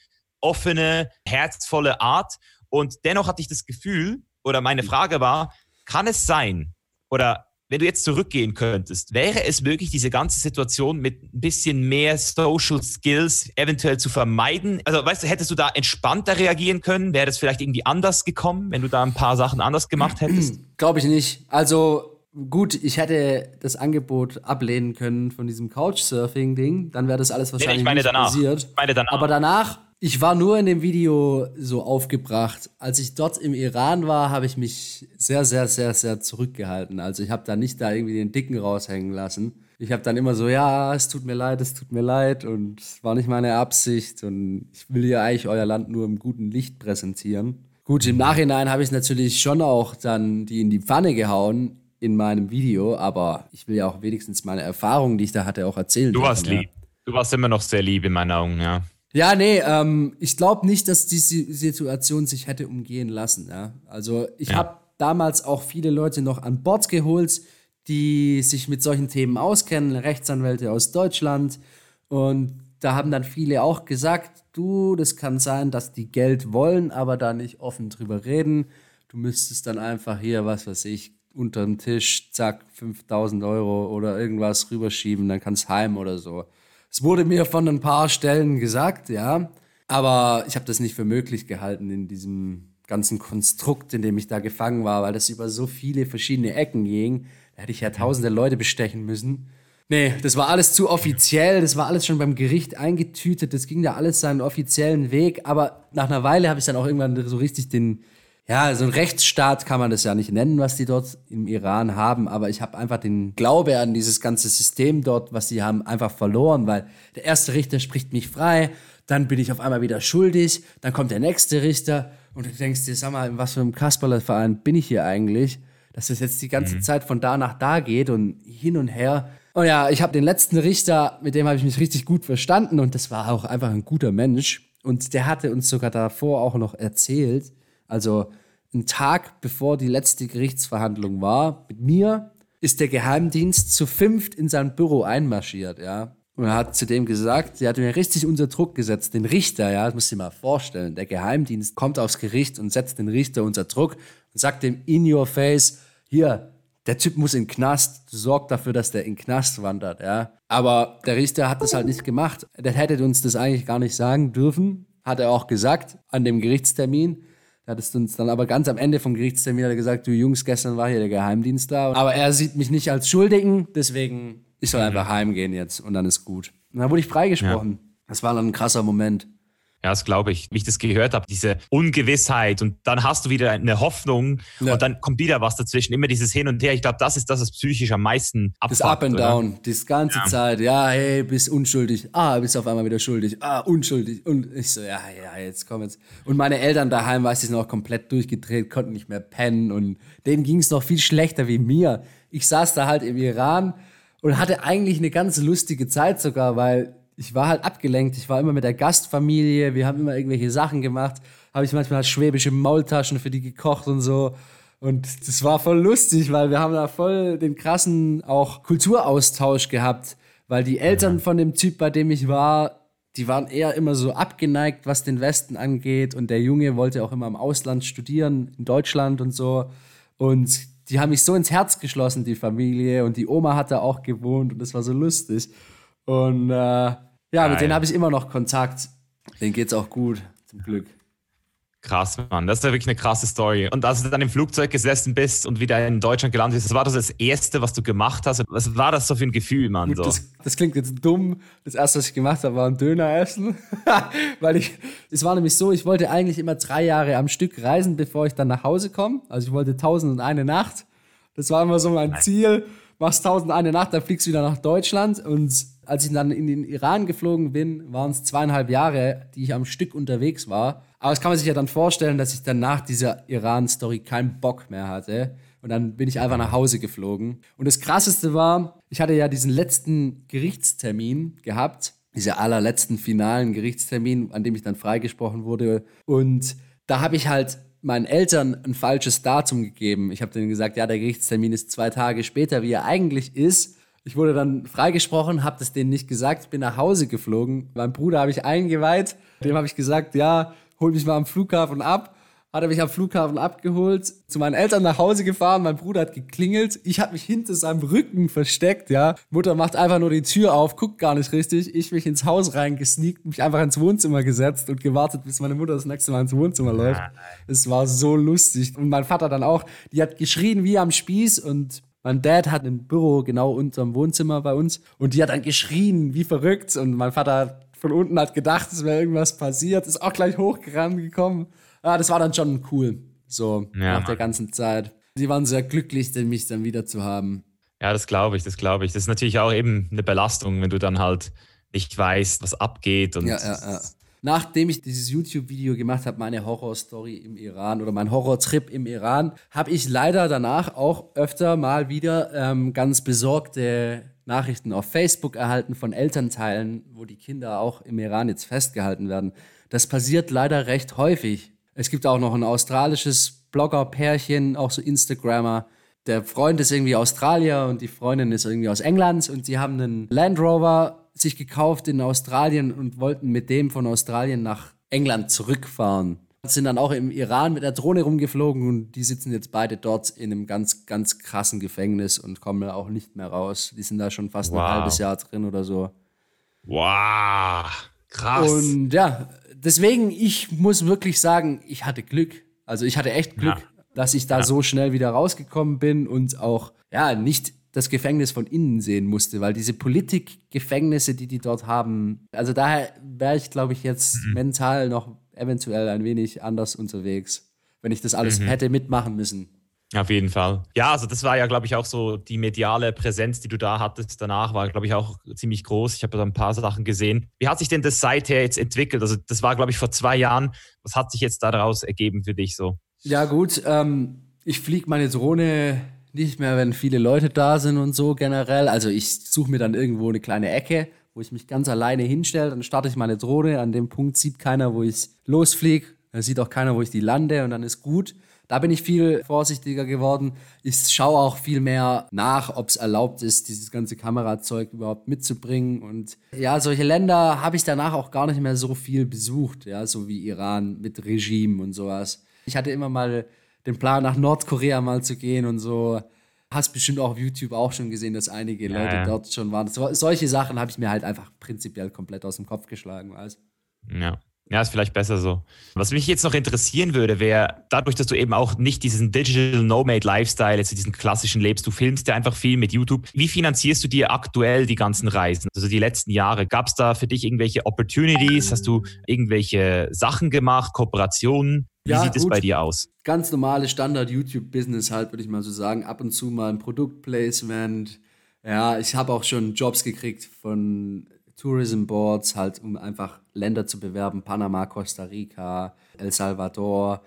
offene, herzvolle Art und dennoch hatte ich das Gefühl, oder meine Frage war, kann es sein, oder wenn du jetzt zurückgehen könntest, wäre es möglich, diese ganze Situation mit ein bisschen mehr Social Skills eventuell zu vermeiden? Also, weißt du, hättest du da entspannter reagieren können? Wäre das vielleicht irgendwie anders gekommen, wenn du da ein paar Sachen anders gemacht hättest? <clears throat> Glaube ich nicht. Also, gut, ich hätte das Angebot ablehnen können von diesem Couchsurfing-Ding, dann wäre das alles wahrscheinlich nee, ich meine danach. passiert. Ich meine danach. Aber danach ich war nur in dem Video so aufgebracht. Als ich dort im Iran war, habe ich mich sehr, sehr, sehr, sehr zurückgehalten. Also ich habe da nicht da irgendwie den Dicken raushängen lassen. Ich habe dann immer so, ja, es tut mir leid, es tut mir leid und es war nicht meine Absicht und ich will ja eigentlich euer Land nur im guten Licht präsentieren. Gut, im Nachhinein habe ich natürlich schon auch dann die in die Pfanne gehauen in meinem Video, aber ich will ja auch wenigstens meine Erfahrungen, die ich da hatte, auch erzählen. Du warst lieb. Du warst immer noch sehr lieb in meinen Augen, ja. Ja, nee, ähm, ich glaube nicht, dass diese Situation sich hätte umgehen lassen. Ja? Also ich ja. habe damals auch viele Leute noch an Bord geholt, die sich mit solchen Themen auskennen, Rechtsanwälte aus Deutschland. Und da haben dann viele auch gesagt, du, das kann sein, dass die Geld wollen, aber da nicht offen drüber reden. Du müsstest dann einfach hier, was weiß ich, unter den Tisch, zack, 5000 Euro oder irgendwas rüberschieben, dann kannst heim oder so. Es wurde mir von ein paar Stellen gesagt, ja, aber ich habe das nicht für möglich gehalten in diesem ganzen Konstrukt, in dem ich da gefangen war, weil das über so viele verschiedene Ecken ging. Da hätte ich ja tausende Leute bestechen müssen. Nee, das war alles zu offiziell, das war alles schon beim Gericht eingetütet, das ging da alles seinen offiziellen Weg, aber nach einer Weile habe ich dann auch irgendwann so richtig den, ja, so ein Rechtsstaat kann man das ja nicht nennen, was die dort im Iran haben, aber ich habe einfach den Glaube an dieses ganze System dort, was sie haben, einfach verloren, weil der erste Richter spricht mich frei, dann bin ich auf einmal wieder schuldig, dann kommt der nächste Richter und du denkst dir, sag mal, in was für einem Kasperle-Verein bin ich hier eigentlich? Dass das jetzt die ganze mhm. Zeit von da nach da geht und hin und her. Und ja, ich habe den letzten Richter, mit dem habe ich mich richtig gut verstanden und das war auch einfach ein guter Mensch. Und der hatte uns sogar davor auch noch erzählt, also einen Tag bevor die letzte Gerichtsverhandlung war, mit mir ist der Geheimdienst zu fünft in sein Büro einmarschiert, ja. Und er hat zu dem gesagt, sie hat mir richtig unter Druck gesetzt, den Richter, ja, das du dir mal vorstellen. Der Geheimdienst kommt aufs Gericht und setzt den Richter unter Druck und sagt dem in your face, hier, der Typ muss in den Knast, sorg dafür, dass der in den Knast wandert, ja. Aber der Richter hat das halt nicht gemacht. Der hätte uns das eigentlich gar nicht sagen dürfen, hat er auch gesagt an dem Gerichtstermin. Er hat es uns dann aber ganz am Ende vom Gerichtstermin hat er gesagt, du Jungs, gestern war hier der Geheimdienst da. Aber er sieht mich nicht als Schuldigen, deswegen ich soll einfach heimgehen jetzt und dann ist gut. Und dann wurde ich freigesprochen. Ja. Das war dann ein krasser Moment. Ja, das glaube ich. Wie ich das gehört habe, diese Ungewissheit und dann hast du wieder eine Hoffnung ja. und dann kommt wieder was dazwischen. Immer dieses Hin und Her. Ich glaube, das ist das, was psychisch am meisten abfuckt. Das Up and oder? Down, das ganze ja. Zeit. Ja, hey, bist unschuldig. Ah, bist auf einmal wieder schuldig. Ah, unschuldig. Und ich so, ja, ja, jetzt komm jetzt. Und meine Eltern daheim, weiß ich noch, komplett durchgedreht, konnten nicht mehr pennen und denen ging es noch viel schlechter wie mir. Ich saß da halt im Iran und hatte eigentlich eine ganz lustige Zeit sogar, weil ich war halt abgelenkt. Ich war immer mit der Gastfamilie, wir haben immer irgendwelche Sachen gemacht. Habe ich manchmal schwäbische Maultaschen für die gekocht und so. Und das war voll lustig, weil wir haben da voll den krassen auch Kulturaustausch gehabt, weil die Eltern von dem Typ, bei dem ich war, die waren eher immer so abgeneigt, was den Westen angeht. Und der Junge wollte auch immer im Ausland studieren, in Deutschland und so. Und die haben mich so ins Herz geschlossen, die Familie. Und die Oma hat da auch gewohnt und das war so lustig. Und äh, ja, Geil. mit denen habe ich immer noch Kontakt. Denen geht's auch gut, zum Glück. Krass, Mann. Das ist ja wirklich eine krasse Story. Und als du dann im Flugzeug gesessen bist und wieder in Deutschland gelandet bist, was war das das Erste, was du gemacht hast? Was war das so für ein Gefühl, Mann? So? Das, das, klingt jetzt dumm. Das Erste, was ich gemacht habe, war ein Döner essen. <laughs> Weil ich, es war nämlich so, ich wollte eigentlich immer drei Jahre am Stück reisen, bevor ich dann nach Hause komme. Also ich wollte tausend und eine Nacht. Das war immer so mein Ziel. Machst tausend und eine Nacht, dann fliegst du wieder nach Deutschland und als ich dann in den Iran geflogen bin, waren es zweieinhalb Jahre, die ich am Stück unterwegs war. Aber das kann man sich ja dann vorstellen, dass ich dann nach dieser Iran-Story keinen Bock mehr hatte. Und dann bin ich einfach nach Hause geflogen. Und das Krasseste war, ich hatte ja diesen letzten Gerichtstermin gehabt, dieser allerletzten finalen Gerichtstermin, an dem ich dann freigesprochen wurde. Und da habe ich halt meinen Eltern ein falsches Datum gegeben. Ich habe denen gesagt, ja, der Gerichtstermin ist zwei Tage später, wie er eigentlich ist. Ich wurde dann freigesprochen, habe das denen nicht gesagt, bin nach Hause geflogen. Mein Bruder habe ich eingeweiht. Dem habe ich gesagt, ja, hol mich mal am Flughafen ab. Hat er mich am Flughafen abgeholt, zu meinen Eltern nach Hause gefahren. Mein Bruder hat geklingelt. Ich habe mich hinter seinem Rücken versteckt, ja. Mutter macht einfach nur die Tür auf, guckt gar nicht richtig. Ich mich ins Haus reingesneakt, mich einfach ins Wohnzimmer gesetzt und gewartet, bis meine Mutter das nächste Mal ins Wohnzimmer läuft. Es war so lustig. Und mein Vater dann auch, die hat geschrien wie am Spieß und mein Dad hat ein Büro genau unterm Wohnzimmer bei uns und die hat dann geschrien, wie verrückt. Und mein Vater von unten hat gedacht, es wäre irgendwas passiert, ist auch gleich hochgerannt gekommen. Ja, das war dann schon cool, so ja, nach der ganzen Zeit. Die waren sehr glücklich, mich dann wieder zu haben. Ja, das glaube ich, das glaube ich. Das ist natürlich auch eben eine Belastung, wenn du dann halt nicht weißt, was abgeht. Und ja, ja, ja nachdem ich dieses YouTube-Video gemacht habe, meine Horrorstory im Iran oder mein Horrortrip im Iran, habe ich leider danach auch öfter mal wieder ähm, ganz besorgte Nachrichten auf Facebook erhalten von Elternteilen, wo die Kinder auch im Iran jetzt festgehalten werden. Das passiert leider recht häufig. Es gibt auch noch ein australisches Blogger-Pärchen, auch so Instagrammer. Der Freund ist irgendwie Australier und die Freundin ist irgendwie aus England und sie haben einen Land Rover sich gekauft in Australien und wollten mit dem von Australien nach England zurückfahren. Sind dann auch im Iran mit der Drohne rumgeflogen und die sitzen jetzt beide dort in einem ganz, ganz krassen Gefängnis und kommen auch nicht mehr raus. Die sind da schon fast wow. ein halbes Jahr drin oder so. Wow, krass. Und ja, deswegen, ich muss wirklich sagen, ich hatte Glück. Also ich hatte echt Glück, Ja. dass ich da Ja. so schnell wieder rausgekommen bin und auch, ja, nicht das Gefängnis von innen sehen musste, weil diese Politikgefängnisse, die die dort haben, also daher wäre ich, glaube ich, jetzt Mhm. mental noch eventuell ein wenig anders unterwegs, wenn ich das alles Mhm. hätte mitmachen müssen. Auf jeden Fall. Ja, also das war ja, glaube ich, auch so die mediale Präsenz, die du da hattest danach, war, glaube ich, auch ziemlich groß. Ich habe da ein paar Sachen gesehen. Wie hat sich denn das seither jetzt entwickelt? Also das war, glaube ich, vor zwei Jahren. Was hat sich jetzt daraus ergeben für dich so? Ja, gut. Ähm, ich fliege meine Drohne nicht mehr, wenn viele Leute da sind und so generell. Also ich suche mir dann irgendwo eine kleine Ecke, wo ich mich ganz alleine hinstelle. Dann starte ich meine Drohne. An dem Punkt sieht keiner, wo ich losfliege. Da sieht auch keiner, wo ich die lande und dann ist gut. Da bin ich viel vorsichtiger geworden. Ich schaue auch viel mehr nach, ob es erlaubt ist, dieses ganze Kamerazeug überhaupt mitzubringen. Und ja, solche Länder habe ich danach auch gar nicht mehr so viel besucht, ja, so wie Iran mit Regime und sowas. Ich hatte immer mal den Plan, nach Nordkorea mal zu gehen und so. Hast bestimmt auch auf YouTube auch schon gesehen, dass einige Ja, Leute ja. dort schon waren. So, solche Sachen habe ich mir halt einfach prinzipiell komplett aus dem Kopf geschlagen, weißt Ja. Ja, ist vielleicht besser so. Was mich jetzt noch interessieren würde, wäre, dadurch, dass du eben auch nicht diesen Digital Nomade Lifestyle, jetzt diesen klassischen lebst, du filmst ja einfach viel mit YouTube. Wie finanzierst du dir aktuell die ganzen Reisen? Also die letzten Jahre. Gab es da für dich irgendwelche Opportunities? Hast du irgendwelche Sachen gemacht, Kooperationen? Wie Ja, sieht es gut. bei dir aus? ganz normale Standard-YouTube-Business halt, würde ich mal so sagen. Ab und zu mal ein Produktplacement. Ja, ich habe auch schon Jobs gekriegt von Tourism Boards, halt, um einfach Länder zu bewerben. Panama, Costa Rica, El Salvador.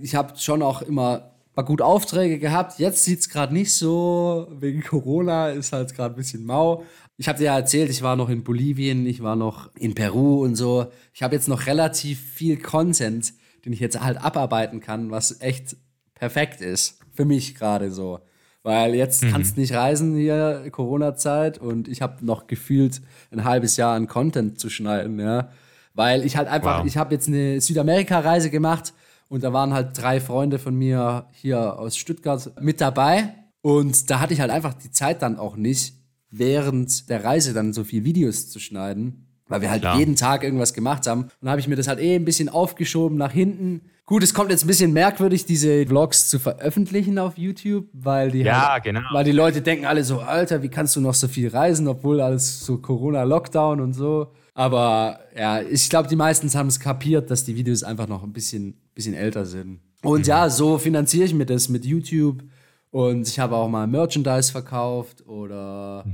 Ich habe schon auch immer mal gut Aufträge gehabt. Jetzt sieht es gerade nicht so. Wegen Corona ist halt gerade ein bisschen mau. Ich habe dir ja erzählt, ich war noch in Bolivien, ich war noch in Peru und so. Ich habe jetzt noch relativ viel Content, den ich jetzt halt abarbeiten kann, was echt perfekt ist. Für mich gerade so. Weil jetzt kannst du nicht reisen hier, Corona-Zeit, und ich habe noch gefühlt ein halbes Jahr an Content zu schneiden, ja. Weil ich halt einfach, Wow. ich habe jetzt eine Südamerika-Reise gemacht und da waren halt drei Freunde von mir hier aus Stuttgart mit dabei. Und da hatte ich halt einfach die Zeit dann auch nicht, während der Reise dann so viel Videos zu schneiden, weil wir halt Klar. jeden Tag irgendwas gemacht haben. Und dann habe ich mir das halt eh ein bisschen aufgeschoben nach hinten. Gut, es kommt jetzt ein bisschen merkwürdig, diese Vlogs zu veröffentlichen auf YouTube, weil die Ja, halt, genau. weil die Leute denken alle so, Alter, wie kannst du noch so viel reisen, obwohl alles so Corona-Lockdown und so. Aber ja, ich glaube, die meisten haben es kapiert, dass die Videos einfach noch ein bisschen, bisschen älter sind. Und ja, so finanziere ich mir das mit YouTube. Und ich habe auch mal Merchandise verkauft oder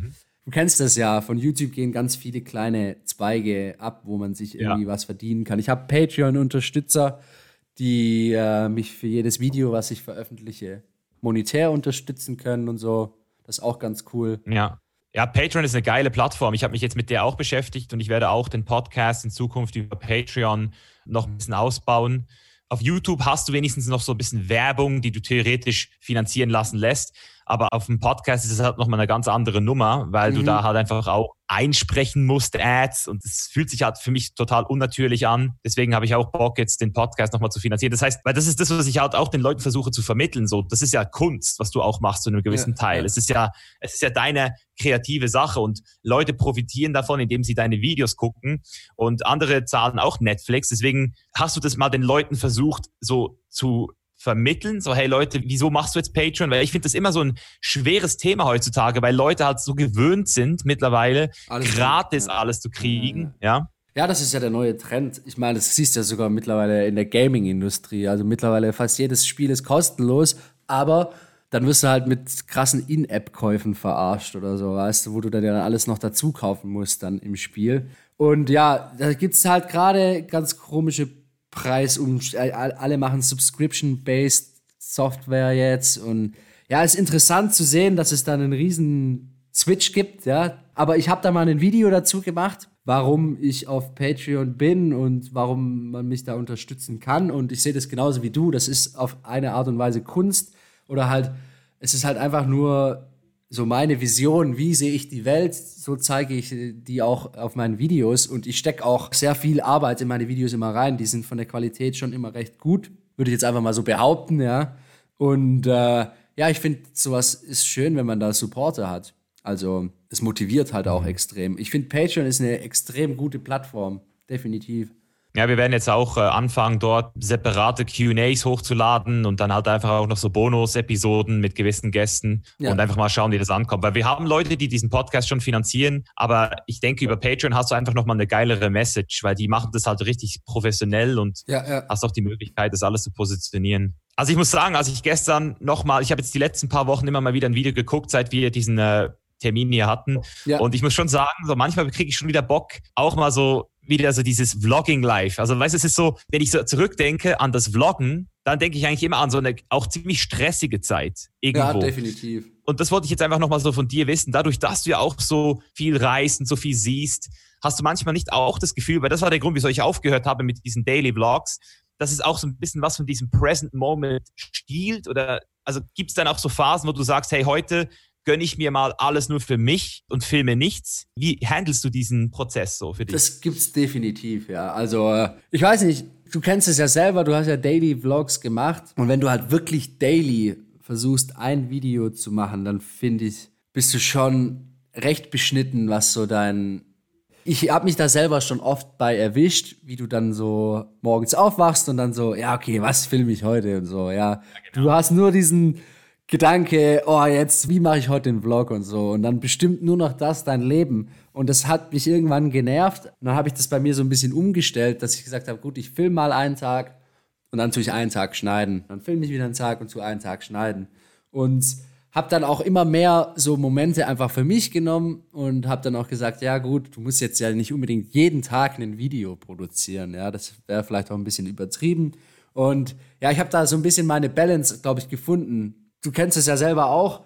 du kennst das ja, von YouTube gehen ganz viele kleine Zweige ab, wo man sich irgendwie was verdienen kann. Ich habe Patreon-Unterstützer, die äh, mich für jedes Video, was ich veröffentliche, monetär unterstützen können und so. Das ist auch ganz cool. Ja. Ja, Patreon ist eine geile Plattform. Ich habe mich jetzt mit der auch beschäftigt und ich werde auch den Podcast in Zukunft über Patreon noch ein bisschen ausbauen. Auf YouTube hast du wenigstens noch so ein bisschen Werbung, die du theoretisch finanzieren lassen lässt. Aber auf dem Podcast ist es halt nochmal eine ganz andere Nummer, weil du Mhm. da halt einfach auch einsprechen musst, Ads. Und es fühlt sich halt für mich total unnatürlich an. Deswegen habe ich auch Bock, jetzt den Podcast nochmal zu finanzieren. Das heißt, weil das ist das, was ich halt auch den Leuten versuche zu vermitteln. So, das ist ja Kunst, was du auch machst zu einem gewissen Ja, Teil. ja. Es ist ja, es ist ja deine kreative Sache und Leute profitieren davon, indem sie deine Videos gucken und andere zahlen auch Netflix. Deswegen hast du das mal den Leuten versucht, so zu vermitteln, so hey Leute, wieso machst du jetzt Patreon? Weil ich finde das immer so ein schweres Thema heutzutage, weil Leute halt so gewöhnt sind mittlerweile Alles gratis ja. alles zu kriegen, ja. Ja, das ist ja der neue Trend. Ich meine, das siehst du ja sogar mittlerweile in der Gaming-Industrie. Also mittlerweile fast jedes Spiel ist kostenlos, aber dann wirst du halt mit krassen In-App-Käufen verarscht oder so, weißt du, wo du dann ja alles noch dazu kaufen musst dann im Spiel. Und ja, da gibt es halt gerade ganz komische Preisum... äh, Alle machen Subscription-Based Software jetzt und ja, ist interessant zu sehen, dass es da einen riesen Switch gibt, ja. Aber ich habe da mal ein Video dazu gemacht, warum ich auf Patreon bin und warum man mich da unterstützen kann. Und ich sehe das genauso wie du. Das ist auf eine Art und Weise Kunst oder halt, es ist halt einfach nur so meine Vision, wie sehe ich die Welt, so zeige ich äh, die auch auf meinen Videos und ich stecke auch sehr viel Arbeit in meine Videos immer rein. Die sind von der Qualität schon immer recht gut, würde ich jetzt einfach mal so behaupten, ja. Und äh, ja, ich finde, sowas ist schön, wenn man da Supporter hat. Also, es motiviert halt auch extrem. Ich finde, Patreon ist eine extrem gute Plattform, definitiv. Ja, wir werden jetzt auch äh, anfangen, dort separate QAs hochzuladen und dann halt einfach auch noch so Bonus-Episoden mit gewissen Gästen ja. und einfach mal schauen, wie das ankommt. Weil wir haben Leute, die diesen Podcast schon finanzieren, aber ich denke, über Patreon hast du einfach nochmal eine geilere Message, weil die machen das halt richtig professionell und ja, ja. hast auch die Möglichkeit, das alles zu positionieren. Also ich muss sagen, als ich gestern nochmal, ich habe jetzt die letzten paar Wochen immer mal wieder ein Video geguckt, seit wir diesen äh, Termin hier hatten. Ja. Und ich muss schon sagen, so manchmal kriege ich schon wieder Bock, auch mal so wieder so dieses Vlogging live. Also weißt du, es ist so, wenn ich so zurückdenke an das Vloggen, dann denke ich eigentlich immer an so eine auch ziemlich stressige Zeit irgendwo. Ja, definitiv. Und das wollte ich jetzt einfach nochmal so von dir wissen. Dadurch, dass du ja auch so viel reist und so viel siehst, hast du manchmal nicht auch das Gefühl, weil das war der Grund, wieso ich aufgehört habe mit diesen Daily Vlogs, dass es auch so ein bisschen was von diesem Present Moment stiehlt oder also gibt es dann auch so Phasen, wo du sagst, hey, heute gönne ich mir mal alles nur für mich und filme nichts. Wie handelst du diesen Prozess so für dich? Das gibt's definitiv, ja. Also, äh, ich weiß nicht, du kennst es ja selber, du hast ja Daily Vlogs gemacht. Und wenn du halt wirklich daily versuchst, ein Video zu machen, dann finde ich, bist du schon recht beschnitten, was so dein. Ich habe mich da selber schon oft bei erwischt, wie du dann so morgens aufwachst und dann so, ja, okay, was filme ich heute und so, ja. ja genau. Du hast nur diesen Gedanke, oh, jetzt, wie mache ich heute den Vlog und so. Und dann bestimmt nur noch das dein Leben. Und das hat mich irgendwann genervt. Und dann habe ich das bei mir so ein bisschen umgestellt, dass ich gesagt habe, gut, ich filme mal einen Tag und dann tue ich einen Tag schneiden. Dann filme ich wieder einen Tag und tue einen Tag schneiden. Und habe dann auch immer mehr so Momente einfach für mich genommen und habe dann auch gesagt, ja gut, du musst jetzt ja nicht unbedingt jeden Tag ein Video produzieren. Ja, das wäre vielleicht auch ein bisschen übertrieben. Und ja, ich habe da so ein bisschen meine Balance, glaube ich, gefunden du kennst es ja selber auch,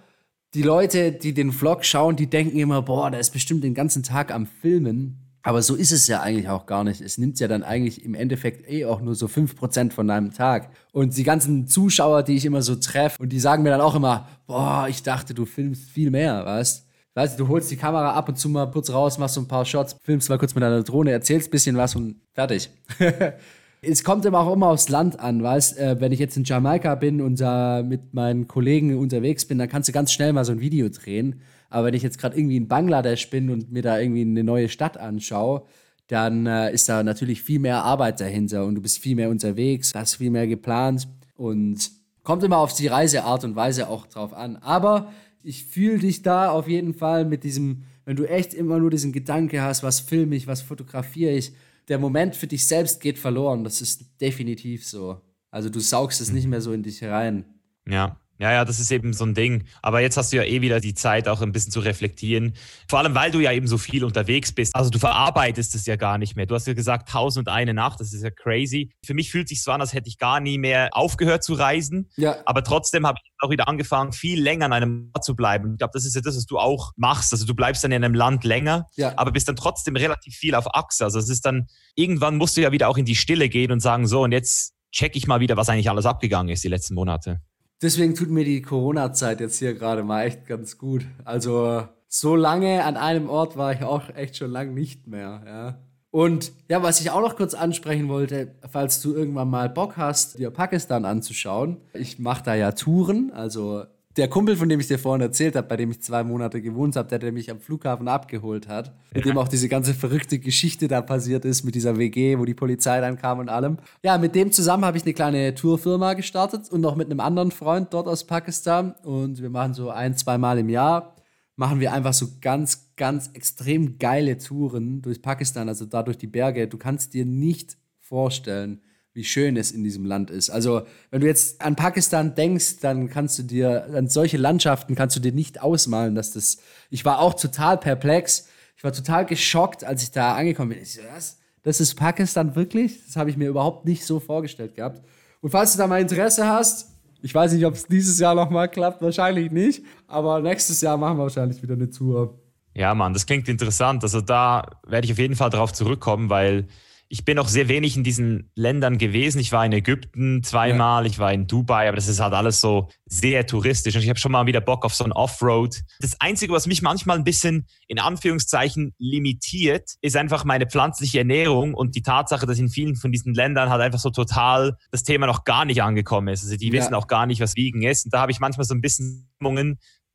die Leute, die den Vlog schauen, die denken immer, boah, der ist bestimmt den ganzen Tag am Filmen. Aber so ist es ja eigentlich auch gar nicht. Es nimmt ja dann eigentlich im Endeffekt eh auch nur so 5% von deinem Tag. Und die ganzen Zuschauer, die ich immer so treffe, und die sagen mir dann auch immer, boah, ich dachte, du filmst viel mehr, weißt Weißt du, du holst die Kamera ab und zu mal kurz raus, machst so ein paar Shots, filmst mal kurz mit deiner Drohne, erzählst ein bisschen was und fertig. <laughs> Es kommt immer auch immer aufs Land an, weißt äh, wenn ich jetzt in Jamaika bin und da mit meinen Kollegen unterwegs bin, dann kannst du ganz schnell mal so ein Video drehen. Aber wenn ich jetzt gerade irgendwie in Bangladesch bin und mir da irgendwie eine neue Stadt anschaue, dann äh, ist da natürlich viel mehr Arbeit dahinter und du bist viel mehr unterwegs, hast viel mehr geplant und kommt immer auf die Reiseart und Weise auch drauf an. Aber ich fühle dich da auf jeden Fall mit diesem, wenn du echt immer nur diesen Gedanke hast, was filme ich, was fotografiere ich, der Moment für dich selbst geht verloren. Das ist definitiv so. Also du saugst es nicht mehr so in dich rein. Ja. Ja, ja, das ist eben so ein Ding. Aber jetzt hast du ja eh wieder die Zeit, auch ein bisschen zu reflektieren. Vor allem, weil du ja eben so viel unterwegs bist. Also du verarbeitest es ja gar nicht mehr. Du hast ja gesagt, tausend und eine Nacht, das ist ja crazy. Für mich fühlt sich so an, als hätte ich gar nie mehr aufgehört zu reisen. Ja. Aber trotzdem habe ich auch wieder angefangen, viel länger an einem Ort zu bleiben. Ich glaube, das ist ja das, was du auch machst. Also du bleibst dann in einem Land länger, ja. aber bist dann trotzdem relativ viel auf Achse. Also es ist dann, irgendwann musst du ja wieder auch in die Stille gehen und sagen, so, und jetzt check ich mal wieder, was eigentlich alles abgegangen ist die letzten Monate. Deswegen tut mir die Corona-Zeit jetzt hier gerade mal echt ganz gut. Also so lange an einem Ort war ich auch echt schon lang nicht mehr, ja. Und ja, was ich auch noch kurz ansprechen wollte, falls du irgendwann mal Bock hast, dir Pakistan anzuschauen. Ich mache da ja Touren, also der Kumpel, von dem ich dir vorhin erzählt habe, bei dem ich zwei Monate gewohnt habe, der, der mich am Flughafen abgeholt hat, mit dem auch diese ganze verrückte Geschichte da passiert ist, mit dieser WG, wo die Polizei dann kam und allem. Ja, mit dem zusammen habe ich eine kleine Tourfirma gestartet und noch mit einem anderen Freund dort aus Pakistan. Und wir machen so ein, zwei Mal im Jahr, machen wir einfach so ganz, ganz extrem geile Touren durch Pakistan, also da durch die Berge. Du kannst dir nicht vorstellen, wie schön es in diesem Land ist. Also, wenn du jetzt an Pakistan denkst, dann kannst du dir, an solche Landschaften kannst du dir nicht ausmalen, dass das. Ich war auch total perplex. Ich war total geschockt, als ich da angekommen bin. Ich so, was? Das ist Pakistan wirklich? Das habe ich mir überhaupt nicht so vorgestellt gehabt. Und falls du da mal Interesse hast, ich weiß nicht, ob es dieses Jahr nochmal klappt, wahrscheinlich nicht, aber nächstes Jahr machen wir wahrscheinlich wieder eine Tour. Ja, Mann, das klingt interessant. Also da werde ich auf jeden Fall drauf zurückkommen, weil ich bin auch sehr wenig in diesen Ländern gewesen. Ich war in Ägypten zweimal, ja. ich war in Dubai, aber das ist halt alles so sehr touristisch. Und ich habe schon mal wieder Bock auf so ein Offroad. Das Einzige, was mich manchmal ein bisschen in Anführungszeichen limitiert, ist einfach meine pflanzliche Ernährung und die Tatsache, dass in vielen von diesen Ländern halt einfach so total das Thema noch gar nicht angekommen ist. Also die ja. wissen auch gar nicht, was Wiegen ist. Und da habe ich manchmal so ein bisschen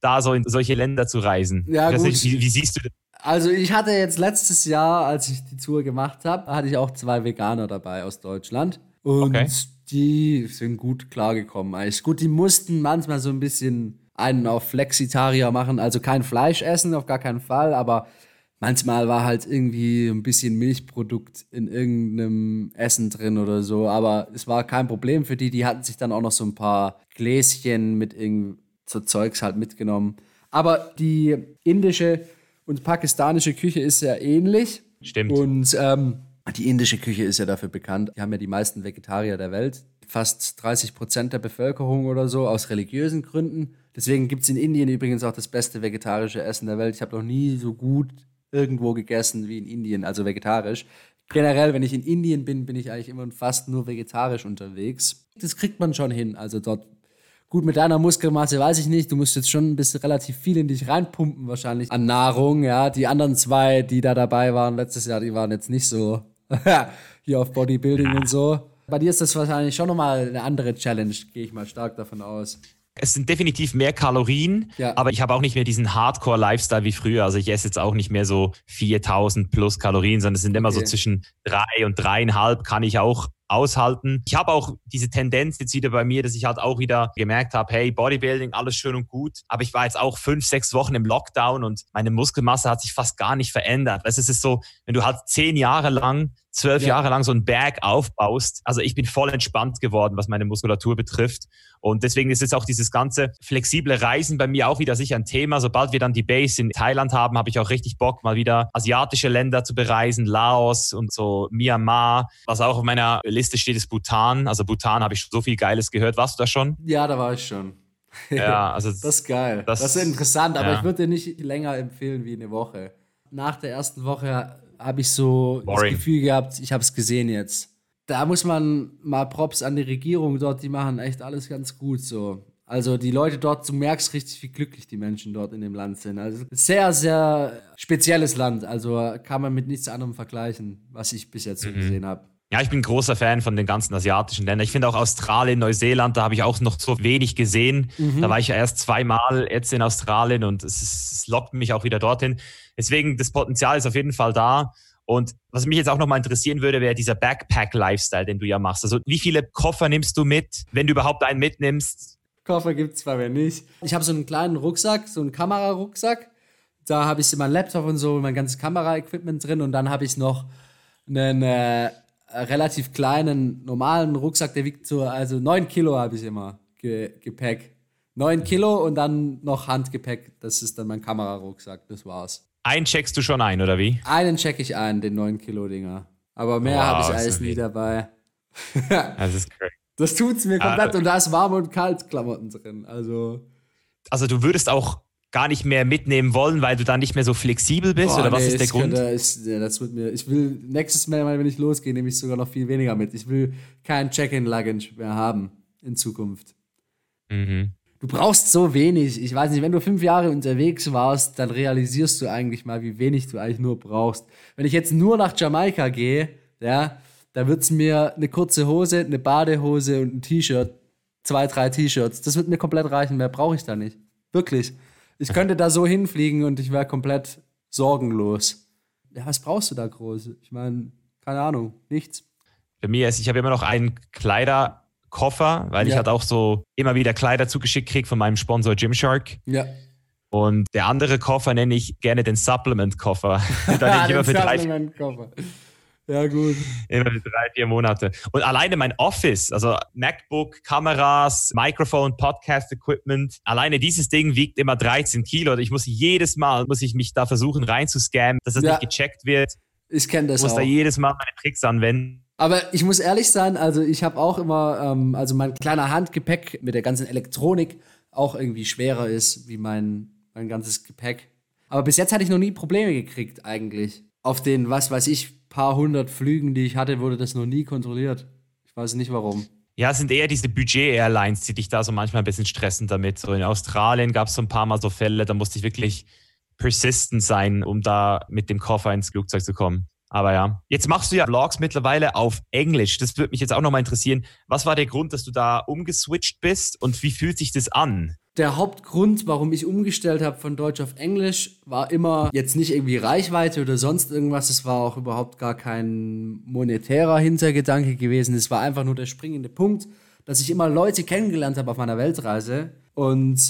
da so in solche Länder zu reisen. Ja, gut. Nicht, wie, wie siehst du das? Also ich hatte jetzt letztes Jahr, als ich die Tour gemacht habe, hatte ich auch zwei Veganer dabei aus Deutschland. Und okay. die sind gut klargekommen. Eigentlich gut, die mussten manchmal so ein bisschen einen auf Flexitarier machen, also kein Fleisch essen, auf gar keinen Fall, aber manchmal war halt irgendwie ein bisschen Milchprodukt in irgendeinem Essen drin oder so, aber es war kein Problem für die. Die hatten sich dann auch noch so ein paar Gläschen mit irgend so Zeugs halt mitgenommen. Aber die indische und pakistanische Küche ist sehr ähnlich. Stimmt. Und ähm, die indische Küche ist ja dafür bekannt. Die haben ja die meisten Vegetarier der Welt. Fast 30 Prozent der Bevölkerung oder so aus religiösen Gründen. Deswegen gibt es in Indien übrigens auch das beste vegetarische Essen der Welt. Ich habe noch nie so gut irgendwo gegessen wie in Indien, also vegetarisch. Generell, wenn ich in Indien bin, bin ich eigentlich immer fast nur vegetarisch unterwegs. Das kriegt man schon hin. Also dort Gut, mit deiner Muskelmasse weiß ich nicht. Du musst jetzt schon ein bisschen relativ viel in dich reinpumpen, wahrscheinlich an Nahrung. Ja, die anderen zwei, die da dabei waren letztes Jahr, die waren jetzt nicht so <laughs> hier auf Bodybuilding ja. und so. Bei dir ist das wahrscheinlich schon nochmal eine andere Challenge, gehe ich mal stark davon aus. Es sind definitiv mehr Kalorien, ja. aber ich habe auch nicht mehr diesen Hardcore-Lifestyle wie früher. Also ich esse jetzt auch nicht mehr so 4000 plus Kalorien, sondern es sind immer okay. so zwischen drei und dreieinhalb kann ich auch aushalten. Ich habe auch diese Tendenz jetzt wieder bei mir, dass ich halt auch wieder gemerkt habe, hey, Bodybuilding, alles schön und gut. Aber ich war jetzt auch fünf, sechs Wochen im Lockdown und meine Muskelmasse hat sich fast gar nicht verändert. Es ist so, wenn du halt zehn Jahre lang zwölf ja. Jahre lang so einen Berg aufbaust. Also ich bin voll entspannt geworden, was meine Muskulatur betrifft. Und deswegen ist jetzt auch dieses ganze flexible Reisen bei mir auch wieder sicher ein Thema. Sobald wir dann die Base in Thailand haben, habe ich auch richtig Bock, mal wieder asiatische Länder zu bereisen, Laos und so Myanmar. Was auch auf meiner Liste steht, ist Bhutan. Also Bhutan habe ich so viel Geiles gehört. Warst du da schon? Ja, da war ich schon. Ja, <laughs> also das ist geil. Das, das ist interessant, aber ja. ich würde dir nicht länger empfehlen wie eine Woche. Nach der ersten Woche habe ich so Boring. das Gefühl gehabt, ich habe es gesehen jetzt. Da muss man mal Props an die Regierung dort, die machen echt alles ganz gut so. Also die Leute dort, du merkst richtig, wie glücklich die Menschen dort in dem Land sind. Also sehr, sehr spezielles Land. Also kann man mit nichts anderem vergleichen, was ich bis jetzt so mhm. gesehen habe. Ja, ich bin großer Fan von den ganzen asiatischen Ländern. Ich finde auch Australien, Neuseeland, da habe ich auch noch so wenig gesehen. Mhm. Da war ich ja erst zweimal jetzt in Australien und es, es lockt mich auch wieder dorthin. Deswegen, das Potenzial ist auf jeden Fall da. Und was mich jetzt auch nochmal interessieren würde, wäre dieser Backpack-Lifestyle, den du ja machst. Also wie viele Koffer nimmst du mit, wenn du überhaupt einen mitnimmst? Koffer gibt es bei mir nicht. Ich habe so einen kleinen Rucksack, so einen Kamerarucksack. Da habe ich meinen Laptop und so, mein ganzes Kameraequipment drin. Und dann habe ich noch einen äh, relativ kleinen, normalen Rucksack, der wiegt so, also 9 Kilo habe ich immer Ge Gepäck. 9 Kilo und dann noch Handgepäck. Das ist dann mein Kamerarucksack. Das war's. Einen checkst du schon ein, oder wie? Einen check ich ein, den 9 Kilo Dinger. Aber mehr wow, habe ich alles nie dabei. <laughs> das ist crazy. Das tut's mir komplett ah, und da ist warm und kalt Klamotten drin. Also. Also du würdest auch gar nicht mehr mitnehmen wollen, weil du dann nicht mehr so flexibel bist? Boah, oder was nee, ist der Grund? Könnte, ich, ja, das wird mir, ich will nächstes Mal, wenn ich losgehe, nehme ich sogar noch viel weniger mit. Ich will kein Check-in-Luggage mehr haben in Zukunft. Mhm. Du brauchst so wenig. Ich weiß nicht, wenn du fünf Jahre unterwegs warst, dann realisierst du eigentlich mal, wie wenig du eigentlich nur brauchst. Wenn ich jetzt nur nach Jamaika gehe, ja, da wird es mir eine kurze Hose, eine Badehose und ein T-Shirt, zwei, drei T-Shirts, das wird mir komplett reichen. Mehr brauche ich da nicht. Wirklich. Ich könnte da so hinfliegen und ich wäre komplett sorgenlos. Ja, was brauchst du da groß? Ich meine, keine Ahnung, nichts. Bei mir ist, ich habe immer noch einen Kleiderkoffer, weil ja. ich halt auch so immer wieder Kleider zugeschickt kriege von meinem Sponsor Gymshark. Ja. Und der andere Koffer nenne ich gerne den Supplement-Koffer. <laughs> da nehme ich <laughs> immer für drei. Ja, gut. Immer drei, vier Monate. Und alleine mein Office, also MacBook, Kameras, Mikrofon, Podcast-Equipment, alleine dieses Ding wiegt immer 13 Kilo. Ich muss jedes Mal, muss ich mich da versuchen reinzuscannen, dass das ja. nicht gecheckt wird. Ich kenne das ich muss auch. da jedes Mal meine Tricks anwenden. Aber ich muss ehrlich sein, also ich habe auch immer, ähm, also mein kleiner Handgepäck mit der ganzen Elektronik auch irgendwie schwerer ist wie mein, mein ganzes Gepäck. Aber bis jetzt hatte ich noch nie Probleme gekriegt eigentlich. Auf den, was weiß ich, paar hundert Flügen, die ich hatte, wurde das noch nie kontrolliert. Ich weiß nicht warum. Ja, es sind eher diese Budget-Airlines, die dich da so manchmal ein bisschen stressen damit. So in Australien gab es so ein paar Mal so Fälle, da musste ich wirklich persistent sein, um da mit dem Koffer ins Flugzeug zu kommen. Aber ja, jetzt machst du ja Vlogs mittlerweile auf Englisch. Das würde mich jetzt auch nochmal interessieren. Was war der Grund, dass du da umgeswitcht bist und wie fühlt sich das an? Der Hauptgrund, warum ich umgestellt habe von Deutsch auf Englisch, war immer jetzt nicht irgendwie Reichweite oder sonst irgendwas. Es war auch überhaupt gar kein monetärer Hintergedanke gewesen. Es war einfach nur der springende Punkt, dass ich immer Leute kennengelernt habe auf meiner Weltreise und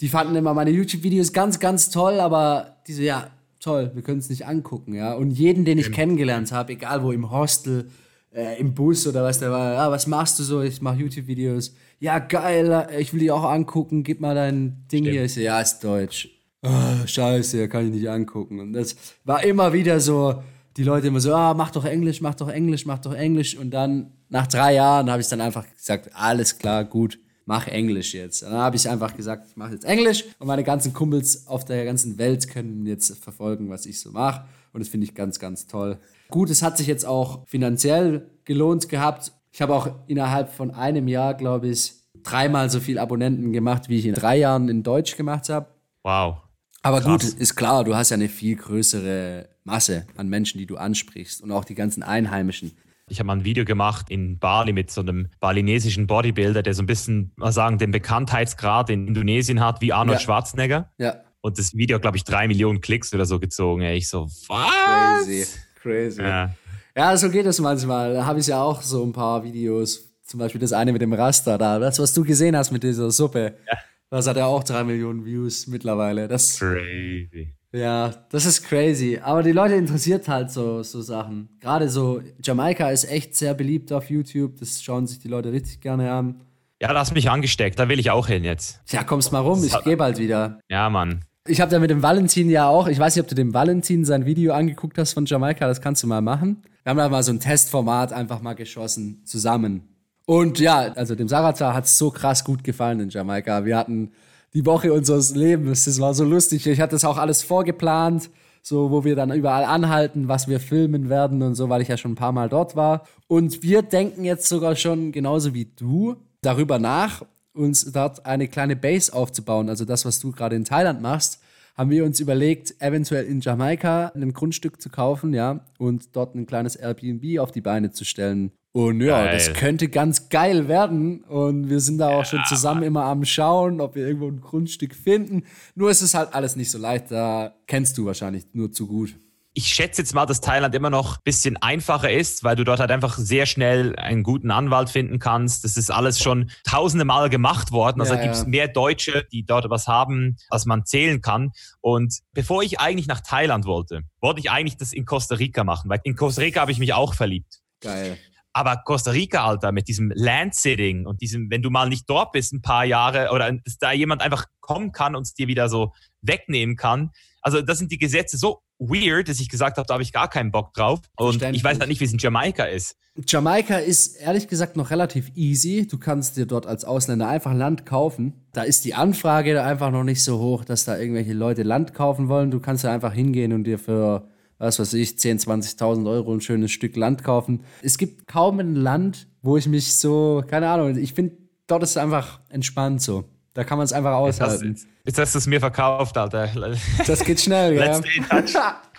die fanden immer meine YouTube-Videos ganz, ganz toll, aber diese, ja, toll, wir können es nicht angucken, ja. Und jeden, den ich genau. kennengelernt habe, egal wo, im Hostel, äh, im Bus oder was der war, ja, was machst du so? Ich mache YouTube-Videos ja, geil, ich will die auch angucken, gib mal dein Ding Stimmt. hier. Ich so, ja, ist deutsch. Oh, scheiße, kann ich nicht angucken. Und das war immer wieder so, die Leute immer so, ah, mach doch Englisch, mach doch Englisch, mach doch Englisch. Und dann, nach drei Jahren, habe ich dann einfach gesagt, alles klar, gut, mach Englisch jetzt. Und dann habe ich einfach gesagt, ich mache jetzt Englisch und meine ganzen Kumpels auf der ganzen Welt können jetzt verfolgen, was ich so mache. Und das finde ich ganz, ganz toll. Gut, es hat sich jetzt auch finanziell gelohnt gehabt. Ich habe auch innerhalb von einem Jahr, glaube ich, dreimal so viel Abonnenten gemacht, wie ich in drei Jahren in Deutsch gemacht habe. Wow. Aber Krass. gut, ist klar, du hast ja eine viel größere Masse an Menschen, die du ansprichst und auch die ganzen Einheimischen. Ich habe mal ein Video gemacht in Bali mit so einem balinesischen Bodybuilder, der so ein bisschen, mal sagen, den Bekanntheitsgrad in Indonesien hat wie Arnold ja. Schwarzenegger. Ja. Und das Video, glaube ich, drei Millionen Klicks oder so gezogen. Ey. Ich so, was? Crazy, crazy. Ja. Ja, so geht es manchmal. Da habe ich ja auch so ein paar Videos. Zum Beispiel das eine mit dem Raster da. Das, was du gesehen hast mit dieser Suppe. Ja. Das hat ja auch drei Millionen Views mittlerweile. Das, crazy. Ja, das ist crazy. Aber die Leute interessiert halt so, so Sachen. Gerade so, Jamaika ist echt sehr beliebt auf YouTube. Das schauen sich die Leute richtig gerne an. Ja, da hast mich angesteckt. Da will ich auch hin jetzt. Ja, kommst mal rum. Ich gehe bald wieder. Ja, Mann. Ich habe da mit dem Valentin ja auch, ich weiß nicht, ob du dem Valentin sein Video angeguckt hast von Jamaika, das kannst du mal machen. Wir haben da mal so ein Testformat einfach mal geschossen, zusammen. Und ja, also dem Sarazar hat es so krass gut gefallen in Jamaika. Wir hatten die Woche unseres Lebens, das war so lustig. Ich hatte das auch alles vorgeplant, so wo wir dann überall anhalten, was wir filmen werden und so, weil ich ja schon ein paar Mal dort war. Und wir denken jetzt sogar schon genauso wie du darüber nach, uns dort eine kleine Base aufzubauen, also das, was du gerade in Thailand machst, haben wir uns überlegt, eventuell in Jamaika ein Grundstück zu kaufen, ja, und dort ein kleines Airbnb auf die Beine zu stellen. Und ja, geil. das könnte ganz geil werden. Und wir sind da auch ja, schon zusammen immer am Schauen, ob wir irgendwo ein Grundstück finden. Nur ist es halt alles nicht so leicht. Da kennst du wahrscheinlich nur zu gut ich schätze jetzt mal, dass Thailand immer noch ein bisschen einfacher ist, weil du dort halt einfach sehr schnell einen guten Anwalt finden kannst. Das ist alles schon tausende Mal gemacht worden. Also ja, gibt es ja. mehr Deutsche, die dort was haben, als man zählen kann. Und bevor ich eigentlich nach Thailand wollte, wollte ich eigentlich das in Costa Rica machen, weil in Costa Rica habe ich mich auch verliebt. Geil. Aber Costa Rica, Alter, mit diesem Landsitting und diesem, wenn du mal nicht dort bist, ein paar Jahre oder dass da jemand einfach kommen kann und es dir wieder so wegnehmen kann. Also das sind die Gesetze so weird, dass ich gesagt habe, da habe ich gar keinen Bock drauf. Und ich weiß halt nicht, wie es in Jamaika ist. Jamaika ist ehrlich gesagt noch relativ easy. Du kannst dir dort als Ausländer einfach Land kaufen. Da ist die Anfrage einfach noch nicht so hoch, dass da irgendwelche Leute Land kaufen wollen. Du kannst da einfach hingehen und dir für, was weiß ich, 10.000, 20.000 Euro ein schönes Stück Land kaufen. Es gibt kaum ein Land, wo ich mich so, keine Ahnung, ich finde, dort ist es einfach entspannt so. Da kann man es einfach aushalten. Jetzt hast du es mir verkauft, Alter. <laughs> Das geht schnell, ja.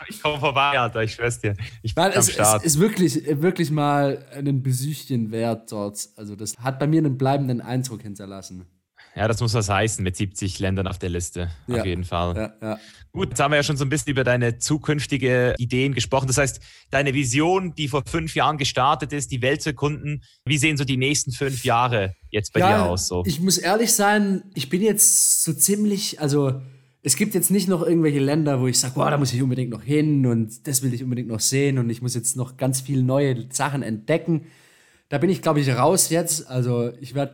Ich komme vorbei, Alter, ich schwör's dir. Ich bin Nein, es, es ist wirklich, wirklich mal ein Besuchchen wert dort. Also das hat bei mir einen bleibenden Eindruck hinterlassen. Ja, das muss was heißen mit 70 Ländern auf der Liste. Ja. Auf jeden Fall. Ja, ja. Gut, jetzt haben wir ja schon so ein bisschen über deine zukünftige Ideen gesprochen. Das heißt, deine Vision, die vor fünf Jahren gestartet ist, die Welt zu erkunden, wie sehen so die nächsten fünf Jahre jetzt bei dir aus? So? Ich muss ehrlich sein, ich bin jetzt so ziemlich, also es gibt jetzt nicht noch irgendwelche Länder, wo ich sage, wow, da muss ich unbedingt noch hin und das will ich unbedingt noch sehen und ich muss jetzt noch ganz viele neue Sachen entdecken. Da bin ich, glaube ich, raus jetzt. Also ich werde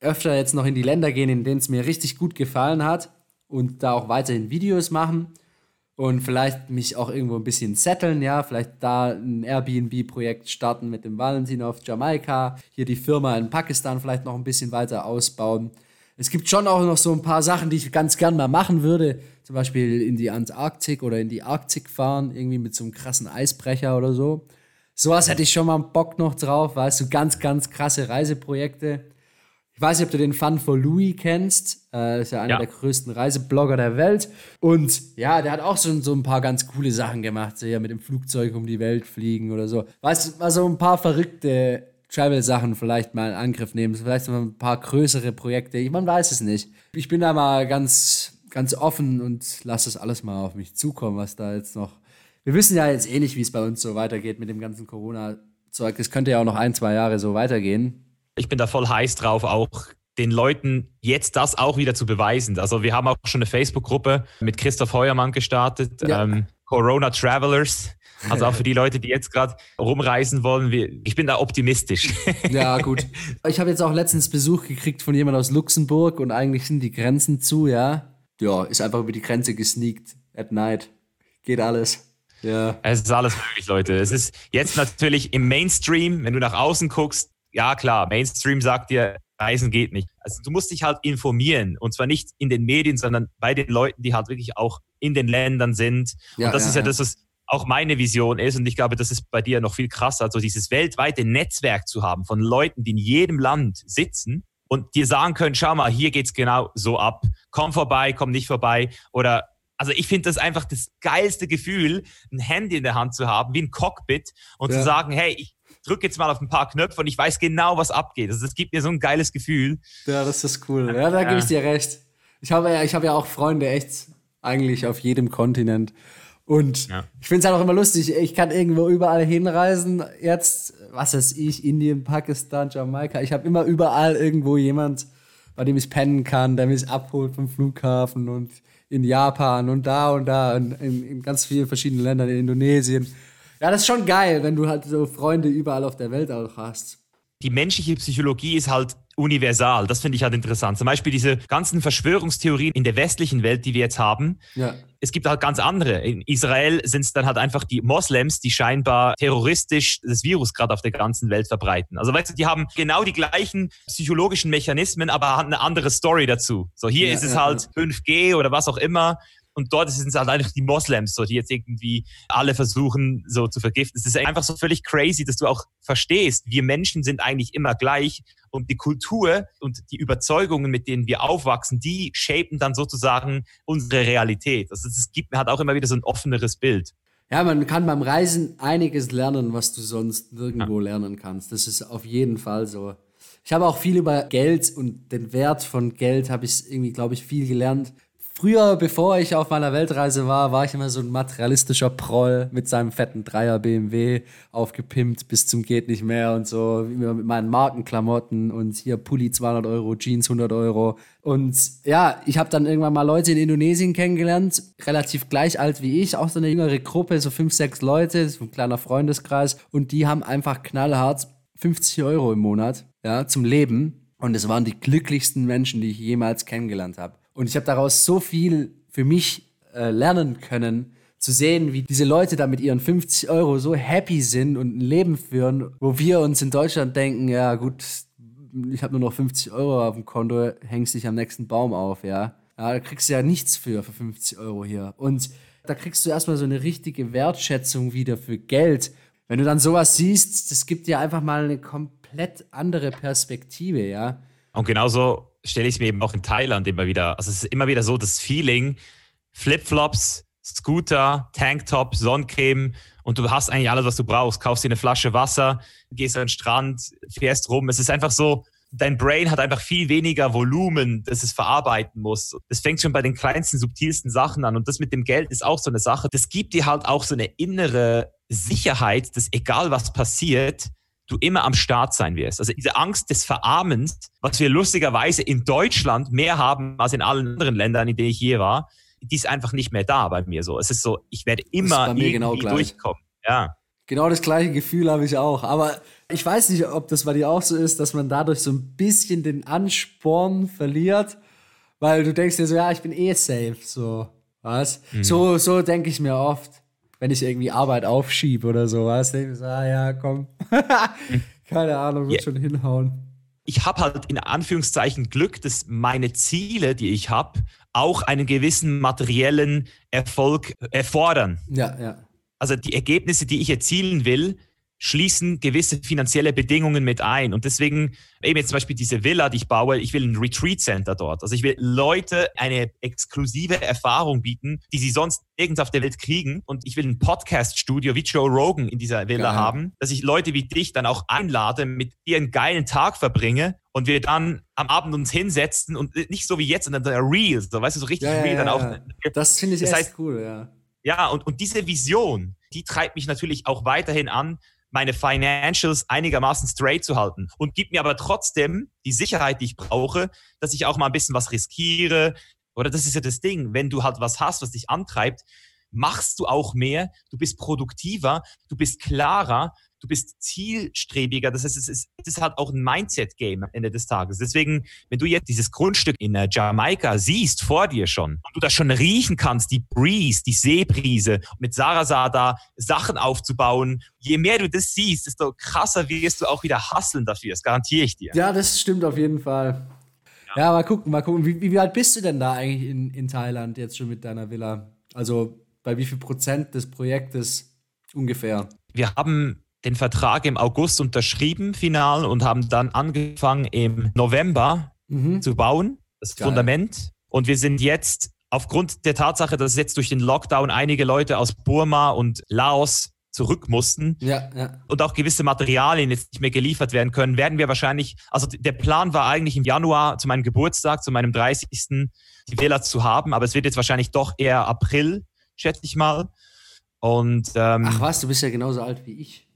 öfter jetzt noch in die Länder gehen, in denen es mir richtig gut gefallen hat und da auch weiterhin Videos machen und vielleicht mich auch irgendwo ein bisschen setteln, ja, vielleicht da ein Airbnb-Projekt starten mit dem Valentin auf Jamaika, hier die Firma in Pakistan vielleicht noch ein bisschen weiter ausbauen. Es gibt schon auch noch so ein paar Sachen, die ich ganz gern mal machen würde, zum Beispiel in die Antarktik oder in die Arktik fahren, irgendwie mit so einem krassen Eisbrecher oder so. Sowas hätte ich schon mal Bock noch drauf, weißt du, ganz, ganz krasse Reiseprojekte. Ich weiß nicht, ob du den Fun for Louis kennst. Äh, ist ja einer ja. der größten Reiseblogger der Welt. Und ja, der hat auch so, so ein paar ganz coole Sachen gemacht. So ja, mit dem Flugzeug um die Welt fliegen oder so. Weißt du, war so ein paar verrückte, Travel-Sachen vielleicht mal in Angriff nehmen, vielleicht mal ein paar größere Projekte. Man weiß es nicht. Ich bin da mal ganz, ganz offen und lasse das alles mal auf mich zukommen, was da jetzt noch. Wir wissen ja jetzt eh nicht, wie es bei uns so weitergeht mit dem ganzen Corona-Zeug. Es könnte ja auch noch ein, zwei Jahre so weitergehen. Ich bin da voll heiß drauf, auch den Leuten jetzt das auch wieder zu beweisen. Also wir haben auch schon eine Facebook-Gruppe mit Christoph Heuermann gestartet, ja. ähm, Corona Travelers. Also auch für die Leute, die jetzt gerade rumreisen wollen, ich bin da optimistisch. <laughs> Ja, gut. Ich habe jetzt auch letztens Besuch gekriegt von jemand aus Luxemburg und eigentlich sind die Grenzen zu, ja. Ja, ist einfach über die Grenze gesneakt at night. Geht alles. Ja. Es ist alles möglich, Leute. Es ist jetzt natürlich im Mainstream, wenn du nach außen guckst, ja klar, Mainstream sagt dir, Reisen geht nicht. Also du musst dich halt informieren und zwar nicht in den Medien, sondern bei den Leuten, die halt wirklich auch in den Ländern sind. Ja, und das ja, ist ja, ja das, was auch meine Vision ist und ich glaube, das ist bei dir noch viel krasser, also dieses weltweite Netzwerk zu haben von Leuten, die in jedem Land sitzen und dir sagen können, schau mal, hier geht's genau so ab. Komm vorbei, komm nicht vorbei oder also ich finde das einfach das geilste Gefühl, ein Handy in der Hand zu haben, wie ein Cockpit und ja. zu sagen, hey, ich drücke jetzt mal auf ein paar Knöpfe und ich weiß genau, was abgeht. Also das gibt mir so ein geiles Gefühl. Ja, das ist cool. Ja, da ja. gebe ich dir recht. Ich habe ja, ich habe ja auch Freunde echt eigentlich auf jedem Kontinent. Und ja. ich finde es halt auch immer lustig. Ich kann irgendwo überall hinreisen. Jetzt, was weiß ich, Indien, Pakistan, Jamaika. Ich habe immer überall irgendwo jemand, bei dem ich pennen kann, der mich abholt vom Flughafen und in Japan und da und da und in, in ganz vielen verschiedenen Ländern, in Indonesien. Ja, das ist schon geil, wenn du halt so Freunde überall auf der Welt auch hast. Die menschliche Psychologie ist halt universal. Das finde ich halt interessant. Zum Beispiel diese ganzen Verschwörungstheorien in der westlichen Welt, die wir jetzt haben. Ja. Es gibt halt ganz andere. In Israel sind es dann halt einfach die Moslems, die scheinbar terroristisch das Virus gerade auf der ganzen Welt verbreiten. Also weißt du, die haben genau die gleichen psychologischen Mechanismen, aber haben eine andere Story dazu. So hier ja, ist es ja, halt 5G oder was auch immer. Und dort sind es halt einfach die Moslems, so, die jetzt irgendwie alle versuchen, so zu vergiften. Es ist einfach so völlig crazy, dass du auch verstehst, wir Menschen sind eigentlich immer gleich und die Kultur und die Überzeugungen, mit denen wir aufwachsen, die shapen dann sozusagen unsere Realität. Also es gibt, hat auch immer wieder so ein offeneres Bild. Ja, man kann beim Reisen einiges lernen, was du sonst nirgendwo ja. lernen kannst. Das ist auf jeden Fall so. Ich habe auch viel über Geld und den Wert von Geld habe ich irgendwie, glaube ich, viel gelernt. Früher, bevor ich auf meiner Weltreise war, war ich immer so ein materialistischer Proll mit seinem fetten Dreier BMW aufgepimpt bis zum geht nicht mehr und so mit meinen Markenklamotten und hier Pulli 200 Euro, Jeans 100 Euro. Und ja, ich habe dann irgendwann mal Leute in Indonesien kennengelernt, relativ gleich alt wie ich, auch so eine jüngere Gruppe, so fünf, sechs Leute, so ein kleiner Freundeskreis und die haben einfach knallhart 50 Euro im Monat, ja, zum Leben. Und es waren die glücklichsten Menschen, die ich jemals kennengelernt habe. Und ich habe daraus so viel für mich äh, lernen können, zu sehen, wie diese Leute da mit ihren 50 Euro so happy sind und ein Leben führen, wo wir uns in Deutschland denken, ja gut, ich habe nur noch 50 Euro auf dem Konto, hängst dich am nächsten Baum auf, ja. Ja, da kriegst du ja nichts für, für 50 Euro hier. Und da kriegst du erstmal so eine richtige Wertschätzung wieder für Geld. Wenn du dann sowas siehst, das gibt dir einfach mal eine komplett andere Perspektive, ja. Und genauso stelle ich es mir eben auch in Thailand immer wieder. Also es ist immer wieder so das Feeling, Flipflops, Scooter, Tanktop, Sonnencreme und du hast eigentlich alles, was du brauchst. Kaufst dir eine Flasche Wasser, gehst an den Strand, fährst rum. Es ist einfach so, dein Brain hat einfach viel weniger Volumen, das es verarbeiten muss. Das fängt schon bei den kleinsten, subtilsten Sachen an. Und das mit dem Geld ist auch so eine Sache. Das gibt dir halt auch so eine innere Sicherheit, dass egal was passiert, du immer am Start sein wirst. Also diese Angst des Verarmens, was wir lustigerweise in Deutschland mehr haben als in allen anderen Ländern, in denen ich je war, die ist einfach nicht mehr da bei mir so. Es ist so, ich werde immer irgendwie genau durchkommen. Ja. Genau das gleiche Gefühl habe ich auch. Aber ich weiß nicht, ob das bei dir auch so ist, dass man dadurch so ein bisschen den Ansporn verliert, weil du denkst dir so, ja, ich bin eh safe, so. Was? Mhm. So, so denke ich mir oft wenn ich irgendwie Arbeit aufschiebe oder sowas, denke ich so, ah ja, komm. <laughs> Keine Ahnung, wird yeah. schon hinhauen. Ich habe halt in Anführungszeichen Glück, dass meine Ziele, die ich habe, auch einen gewissen materiellen Erfolg erfordern. Ja, ja. Also die Ergebnisse, die ich erzielen will, schließen gewisse finanzielle Bedingungen mit ein. Und deswegen eben jetzt zum Beispiel diese Villa, die ich baue, ich will ein Retreat Center dort. Also ich will Leute eine exklusive Erfahrung bieten, die sie sonst nirgends auf der Welt kriegen. Und ich will ein Podcast-Studio wie Joe Rogan in dieser Villa Geil. haben, dass ich Leute wie dich dann auch einlade, mit dir einen geilen Tag verbringe und wir dann am Abend uns hinsetzen und nicht so wie jetzt, sondern real, so weißt du, so richtig ja, real ja, dann auch. Ja. Das finde ich das echt heißt, cool, ja. Ja, und, und diese Vision, die treibt mich natürlich auch weiterhin an, meine Financials einigermaßen straight zu halten und gibt mir aber trotzdem die Sicherheit, die ich brauche, dass ich auch mal ein bisschen was riskiere. Oder das ist ja das Ding, wenn du halt was hast, was dich antreibt, machst du auch mehr, du bist produktiver, du bist klarer, du bist zielstrebiger. Das heißt, es ist, es ist halt auch ein Mindset-Game am Ende des Tages. Deswegen, wenn du jetzt dieses Grundstück in äh, Jamaika siehst vor dir schon und du das schon riechen kannst, die Breeze, die Seebrise, mit Sarasada Sachen aufzubauen, je mehr du das siehst, desto krasser wirst du auch wieder hasseln dafür. Das garantiere ich dir. Ja, das stimmt auf jeden Fall. Ja, ja mal gucken, mal gucken. Wie, wie alt bist du denn da eigentlich in, in Thailand jetzt schon mit deiner Villa? Also bei wie viel Prozent des Projektes ungefähr? Wir haben den Vertrag im August unterschrieben, final, und haben dann angefangen im November mhm. zu bauen, das Geil. Fundament. Und wir sind jetzt aufgrund der Tatsache, dass jetzt durch den Lockdown einige Leute aus Burma und Laos zurück mussten ja, ja. und auch gewisse Materialien jetzt nicht mehr geliefert werden können, werden wir wahrscheinlich, also der Plan war eigentlich im Januar zu meinem Geburtstag, zu meinem 30. die Wähler zu haben, aber es wird jetzt wahrscheinlich doch eher April, schätze ich mal. Und, ähm, Ach was, du bist ja genauso alt wie ich.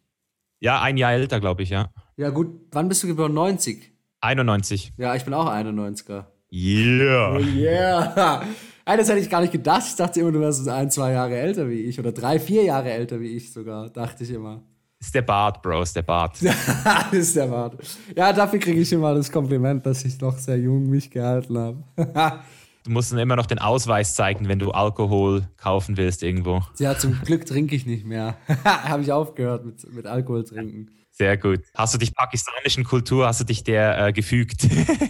Ja, ein Jahr älter, glaube ich, ja. Ja, gut. Wann bist du geboren? 90? 91. Ja, ich bin auch 91er. Yeah. Oh yeah. <laughs> Das hätte ich gar nicht gedacht. Ich dachte immer, du wärst ein, zwei Jahre älter wie ich. Oder drei, vier Jahre älter wie ich sogar, dachte ich immer. Ist der Bart, Bro, ist der Bart. <laughs> das ist der Bart. Ja, dafür kriege ich immer das Kompliment, dass ich noch sehr jung mich gehalten habe. <laughs> Du musst dann immer noch den Ausweis zeigen, wenn du Alkohol kaufen willst irgendwo. Ja, zum Glück trinke ich nicht mehr. <laughs> Habe ich aufgehört mit, mit Alkohol trinken. Sehr gut. Hast du dich pakistanischen Kultur, hast du dich der äh, gefügt?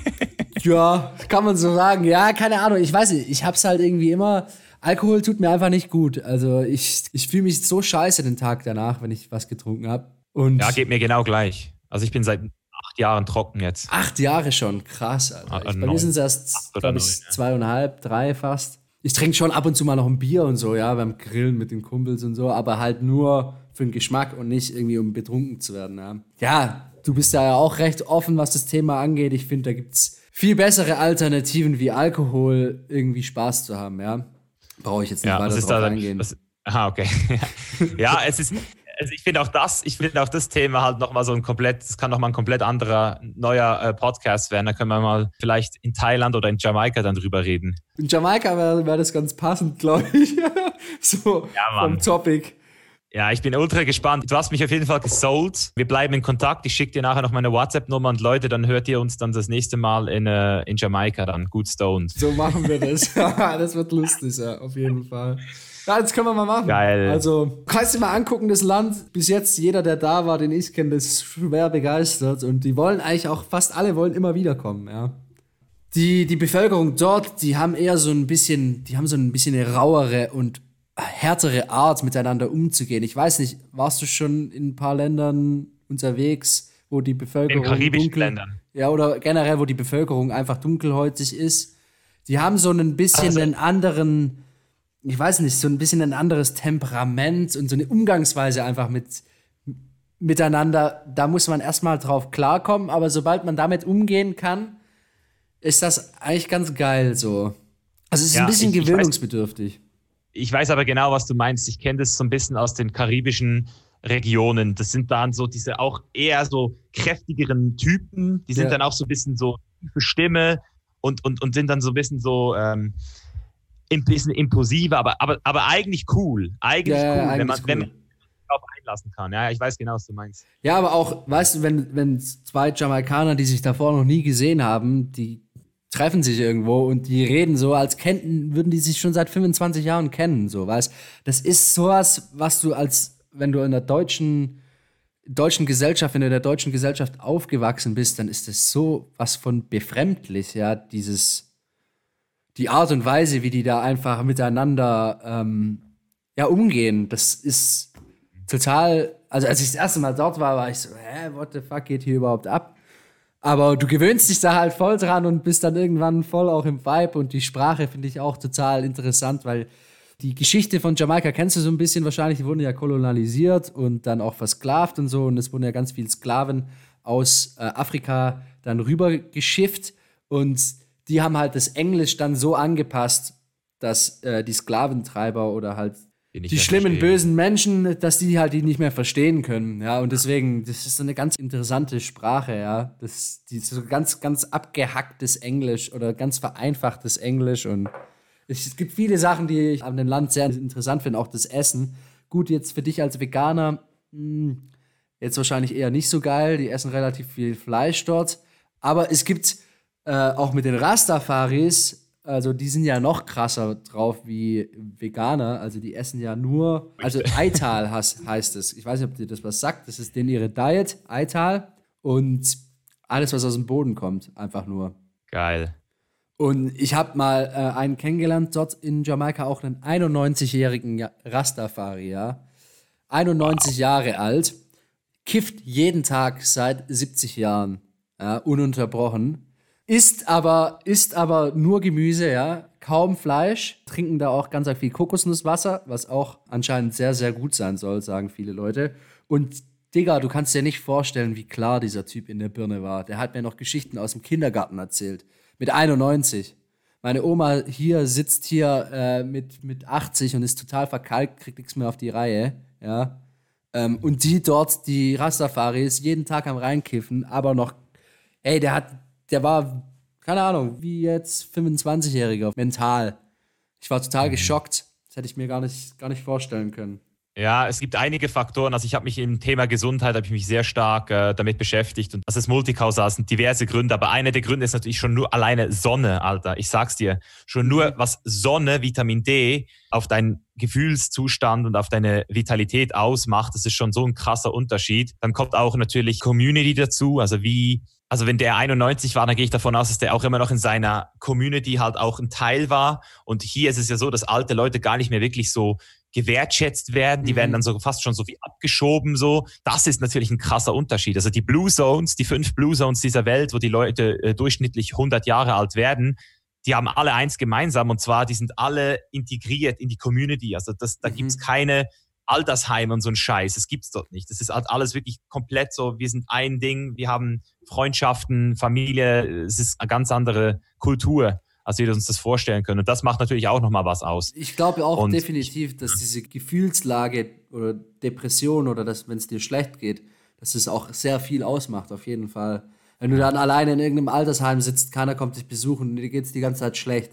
<laughs> ja, kann man so sagen. Ja, keine Ahnung. Ich weiß nicht, ich hab's halt irgendwie immer. Alkohol tut mir einfach nicht gut. Also ich, ich fühle mich so scheiße den Tag danach, wenn ich was getrunken habe. Ja, geht mir genau gleich. Also ich bin seit acht Jahren trocken jetzt. Acht Jahre schon, krass. Alter. Ah, ich, bei mir sind es erst, glaube ich, ja. zweieinhalb, drei fast. Ich trinke schon ab und zu mal noch ein Bier und so, ja, beim Grillen mit den Kumpels und so, aber halt nur für den Geschmack und nicht irgendwie, um betrunken zu werden. Ja, ja du bist da ja auch recht offen, was das Thema angeht. Ich finde, da gibt es viel bessere Alternativen wie Alkohol, irgendwie Spaß zu haben, ja. Brauche ich jetzt nicht ja, weiter drauf da, eingehen. Das, aha, okay. <laughs> ja, es ist, also ich finde auch das, ich finde auch das Thema halt nochmal so ein komplett, es kann nochmal ein komplett anderer, neuer äh, Podcast werden. Da können wir mal vielleicht in Thailand oder in Jamaika dann drüber reden. In Jamaika wäre wär das ganz passend, glaube ich. <laughs> so ja, vom Topic. Ja, ich bin ultra gespannt. Du hast mich auf jeden Fall gesold. Wir bleiben in Kontakt. Ich schicke dir nachher noch meine WhatsApp-Nummer und Leute, dann hört ihr uns dann das nächste Mal in, äh, in Jamaika dann. Gut stoned. So machen wir das. <laughs> das wird lustig, ja, auf jeden Fall. Ja, das können wir mal machen. Geil. Also, kannst du dir mal angucken, das Land. Bis jetzt, jeder, der da war, den ich kenne, ist schwer begeistert. Und die wollen eigentlich auch, fast alle wollen immer wiederkommen, ja. Die, die Bevölkerung dort, die haben eher so ein bisschen, die haben so ein bisschen eine rauere und härtere Art, miteinander umzugehen. Ich weiß nicht, warst du schon in ein paar Ländern unterwegs, wo die Bevölkerung. In karibischen dunkel, Ländern. Ja, oder generell, wo die Bevölkerung einfach dunkelhäutig ist. Die haben so ein bisschen also, einen anderen ich weiß nicht, so ein bisschen ein anderes Temperament und so eine Umgangsweise einfach mit miteinander. Da muss man erstmal drauf klarkommen, aber sobald man damit umgehen kann, ist das eigentlich ganz geil so. Also es ist ja, ein bisschen ich, gewöhnungsbedürftig. Ich weiß, ich weiß aber genau, was du meinst. Ich kenne das so ein bisschen aus den karibischen Regionen. Das sind dann so diese auch eher so kräftigeren Typen. Die sind ja. dann auch so ein bisschen so tiefe Stimme und, und, und sind dann so ein bisschen so, ähm, ein bisschen impulsiver, aber, aber, aber eigentlich cool. Eigentlich ja, cool, eigentlich wenn man, cool. wenn man darauf einlassen kann. Ja, ich weiß genau, was du meinst. Ja, aber auch, weißt du, wenn, wenn zwei Jamaikaner, die sich davor noch nie gesehen haben, die treffen sich irgendwo und die reden so, als kennten, würden die sich schon seit 25 Jahren kennen, so, weißt Das ist sowas, was du als, wenn du in der deutschen, deutschen Gesellschaft, wenn du in der deutschen Gesellschaft aufgewachsen bist, dann ist das so was von befremdlich, ja, dieses, die Art und Weise, wie die da einfach miteinander ähm, ja, umgehen, das ist total Also als ich das erste Mal dort war, war ich so, hä, what the fuck geht hier überhaupt ab? Aber du gewöhnst dich da halt voll dran und bist dann irgendwann voll auch im Vibe und die Sprache finde ich auch total interessant, weil die Geschichte von Jamaika kennst du so ein bisschen wahrscheinlich, die wurden ja kolonialisiert und dann auch versklavt und so und es wurden ja ganz viele Sklaven aus äh, Afrika dann rüber geschifft und die haben halt das Englisch dann so angepasst, dass äh, die Sklaventreiber oder halt die schlimmen, verstehen. bösen Menschen, dass die halt die nicht mehr verstehen können. Ja, und deswegen, das ist so eine ganz interessante Sprache, ja. Das, die so ganz, ganz abgehacktes Englisch oder ganz vereinfachtes Englisch und es gibt viele Sachen, die ich an dem Land sehr interessant finde, auch das Essen. Gut, jetzt für dich als Veganer, mh, hm, jetzt wahrscheinlich eher nicht so geil. Die essen relativ viel Fleisch dort. Aber es gibt äh, auch mit den Rastafaris also die sind ja noch krasser drauf wie Veganer. Also die essen ja nur, also Eital heißt es. Ich weiß nicht, ob dir das was sagt. Das ist denen ihre Diet, Eital. Und alles, was aus dem Boden kommt, einfach nur. Geil. Und ich habe mal äh, einen kennengelernt dort in Jamaika, auch einen 91-jährigen Rastafari, ja. 91 wow. Jahre alt, kifft jeden Tag seit 70 Jahren, ja, ununterbrochen Isst aber, isst aber nur Gemüse, ja. Kaum Fleisch. Trinken da auch ganz viel Kokosnusswasser, was auch anscheinend sehr, sehr gut sein soll, sagen viele Leute. Und Digga, du kannst dir nicht vorstellen, wie klar dieser Typ in der Birne war. Der hat mir noch Geschichten aus dem Kindergarten erzählt. Mit 91. Meine Oma hier sitzt hier äh, mit, mit 80 und ist total verkalkt, kriegt nichts mehr auf die Reihe. Ja. Ähm, und die dort, die Rastafaris, jeden Tag am Reinkiffen, aber noch, ey, der hat der war, keine Ahnung, wie jetzt 25-Jähriger, mental. Ich war total mhm. geschockt. Das hätte ich mir gar nicht, gar nicht vorstellen können. Ja, es gibt einige Faktoren. Also ich habe mich im Thema Gesundheit habe ich mich sehr stark äh, damit beschäftigt und das ist multikausal, es sind diverse Gründe, aber einer der Gründe ist natürlich schon nur alleine Sonne, Alter. Ich sag's dir, schon nur mhm. was Sonne, Vitamin D auf deinen Gefühlszustand und auf deine Vitalität ausmacht, das ist schon so ein krasser Unterschied. Dann kommt auch natürlich Community dazu, also wie also wenn der 91 war, dann gehe ich davon aus, dass der auch immer noch in seiner Community halt auch ein Teil war. Und hier ist es ja so, dass alte Leute gar nicht mehr wirklich so gewertschätzt werden. Die mhm. werden dann so fast schon so wie abgeschoben so. Das ist natürlich ein krasser Unterschied. Also die Blue Zones, die fünf Blue Zones dieser Welt, wo die Leute äh, durchschnittlich 100 Jahre alt werden, die haben alle eins gemeinsam und zwar, die sind alle integriert in die Community. Also das, da mhm. gibt's keine Altersheim und so ein Scheiß. Das gibt's dort nicht. Das ist halt alles wirklich komplett so. Wir sind ein Ding. Wir haben Freundschaften, Familie. Es ist eine ganz andere Kultur, als wir uns das vorstellen können. Und das macht natürlich auch nochmal was aus. Ich glaube auch und definitiv, dass diese Gefühlslage oder Depression oder dass, wenn es dir schlecht geht, dass es auch sehr viel ausmacht, auf jeden Fall. Wenn du dann alleine in irgendeinem Altersheim sitzt, keiner kommt dich besuchen dir geht's die ganze Zeit schlecht.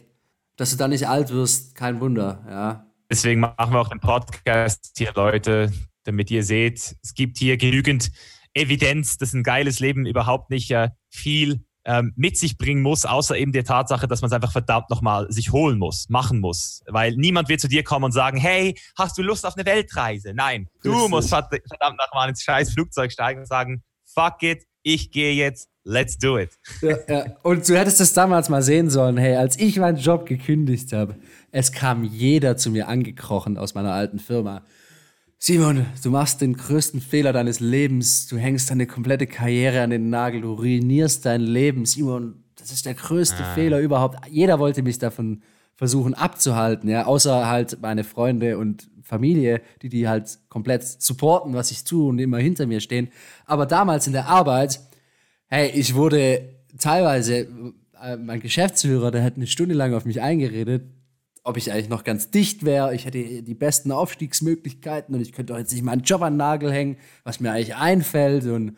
Dass du dann nicht alt wirst, kein Wunder, ja. Deswegen machen wir auch den Podcast hier, Leute, damit ihr seht, es gibt hier genügend Evidenz, dass ein geiles Leben überhaupt nicht äh, viel ähm, mit sich bringen muss, außer eben der Tatsache, dass man es einfach verdammt nochmal sich holen muss, machen muss. Weil niemand wird zu dir kommen und sagen, hey, hast du Lust auf eine Weltreise? Nein, du musst verdammt nochmal ins scheiß Flugzeug steigen und sagen, fuck it, ich gehe jetzt, let's do it. Ja, ja. Und du hättest das damals mal sehen sollen, hey, als ich meinen Job gekündigt habe, es kam jeder zu mir angekrochen aus meiner alten Firma. Simon, du machst den größten Fehler deines Lebens. Du hängst deine komplette Karriere an den Nagel. Du ruinierst dein Leben. Simon, das ist der größte ah. Fehler überhaupt. Jeder wollte mich davon versuchen abzuhalten, ja, außer halt meine Freunde und Familie, die die halt komplett supporten, was ich tue und immer hinter mir stehen. Aber damals in der Arbeit, hey, ich wurde teilweise, äh, mein Geschäftsführer, der hat eine Stunde lang auf mich eingeredet, ob ich eigentlich noch ganz dicht wäre. Ich hätte die besten Aufstiegsmöglichkeiten und ich könnte auch jetzt nicht meinen Job an den Nagel hängen, was mir eigentlich einfällt und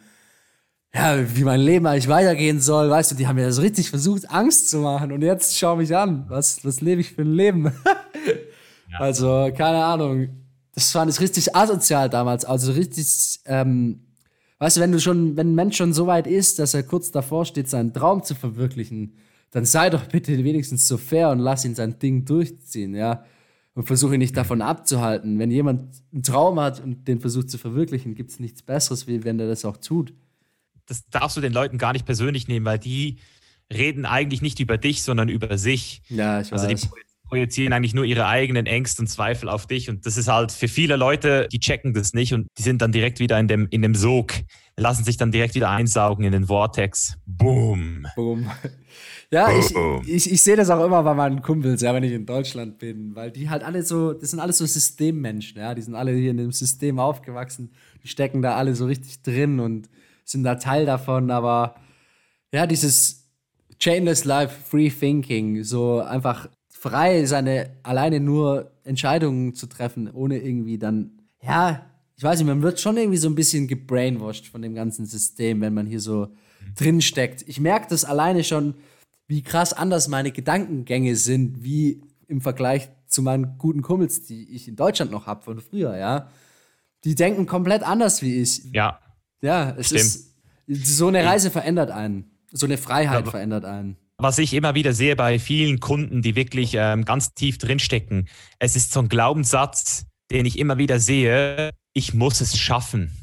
ja, wie mein Leben eigentlich weitergehen soll. Weißt du, die haben mir so richtig versucht, Angst zu machen und jetzt schau mich an. Was, was lebe ich für ein Leben? <laughs> ja. Also, keine Ahnung. Das fand ich richtig asozial damals. Also richtig, ähm, weißt du, wenn du schon, wenn ein Mensch schon so weit ist, dass er kurz davor steht, seinen Traum zu verwirklichen, dann sei doch bitte wenigstens so fair und lass ihn sein Ding durchziehen, ja. Und versuche ihn nicht davon abzuhalten. Wenn jemand einen Traum hat und den versucht zu verwirklichen, gibt es nichts Besseres, wie wenn er das auch tut. Das darfst du den Leuten gar nicht persönlich nehmen, weil die reden eigentlich nicht über dich, sondern über sich. Ja, ich weiß. Also die projizieren eigentlich nur ihre eigenen Ängste und Zweifel auf dich. Und das ist halt für viele Leute, die checken das nicht und die sind dann direkt wieder in dem, in dem Sog, lassen sich dann direkt wieder einsaugen in den Vortex. Boom. Boom. Ja, ich, ich, ich sehe das auch immer bei meinen Kumpels, ja, wenn ich in Deutschland bin, weil die halt alle so, das sind alles so Systemmenschen, ja, die sind alle hier in dem System aufgewachsen, die stecken da alle so richtig drin und sind da Teil davon, aber ja, dieses Chainless Life, Free Thinking, so einfach frei seine alleine nur Entscheidungen zu treffen, ohne irgendwie dann, ja, ich weiß nicht, man wird schon irgendwie so ein bisschen gebrainwashed von dem ganzen System, wenn man hier so drin steckt. Ich merke das alleine schon, wie krass anders meine Gedankengänge sind, wie im Vergleich zu meinen guten Kumpels, die ich in Deutschland noch habe von früher, ja. Die denken komplett anders wie ich. Ja. Ja, es Stimmt. ist so eine Reise verändert einen. So eine Freiheit ja, verändert einen. Was ich immer wieder sehe bei vielen Kunden, die wirklich ähm, ganz tief drinstecken, es ist so ein Glaubenssatz, den ich immer wieder sehe, ich muss es schaffen.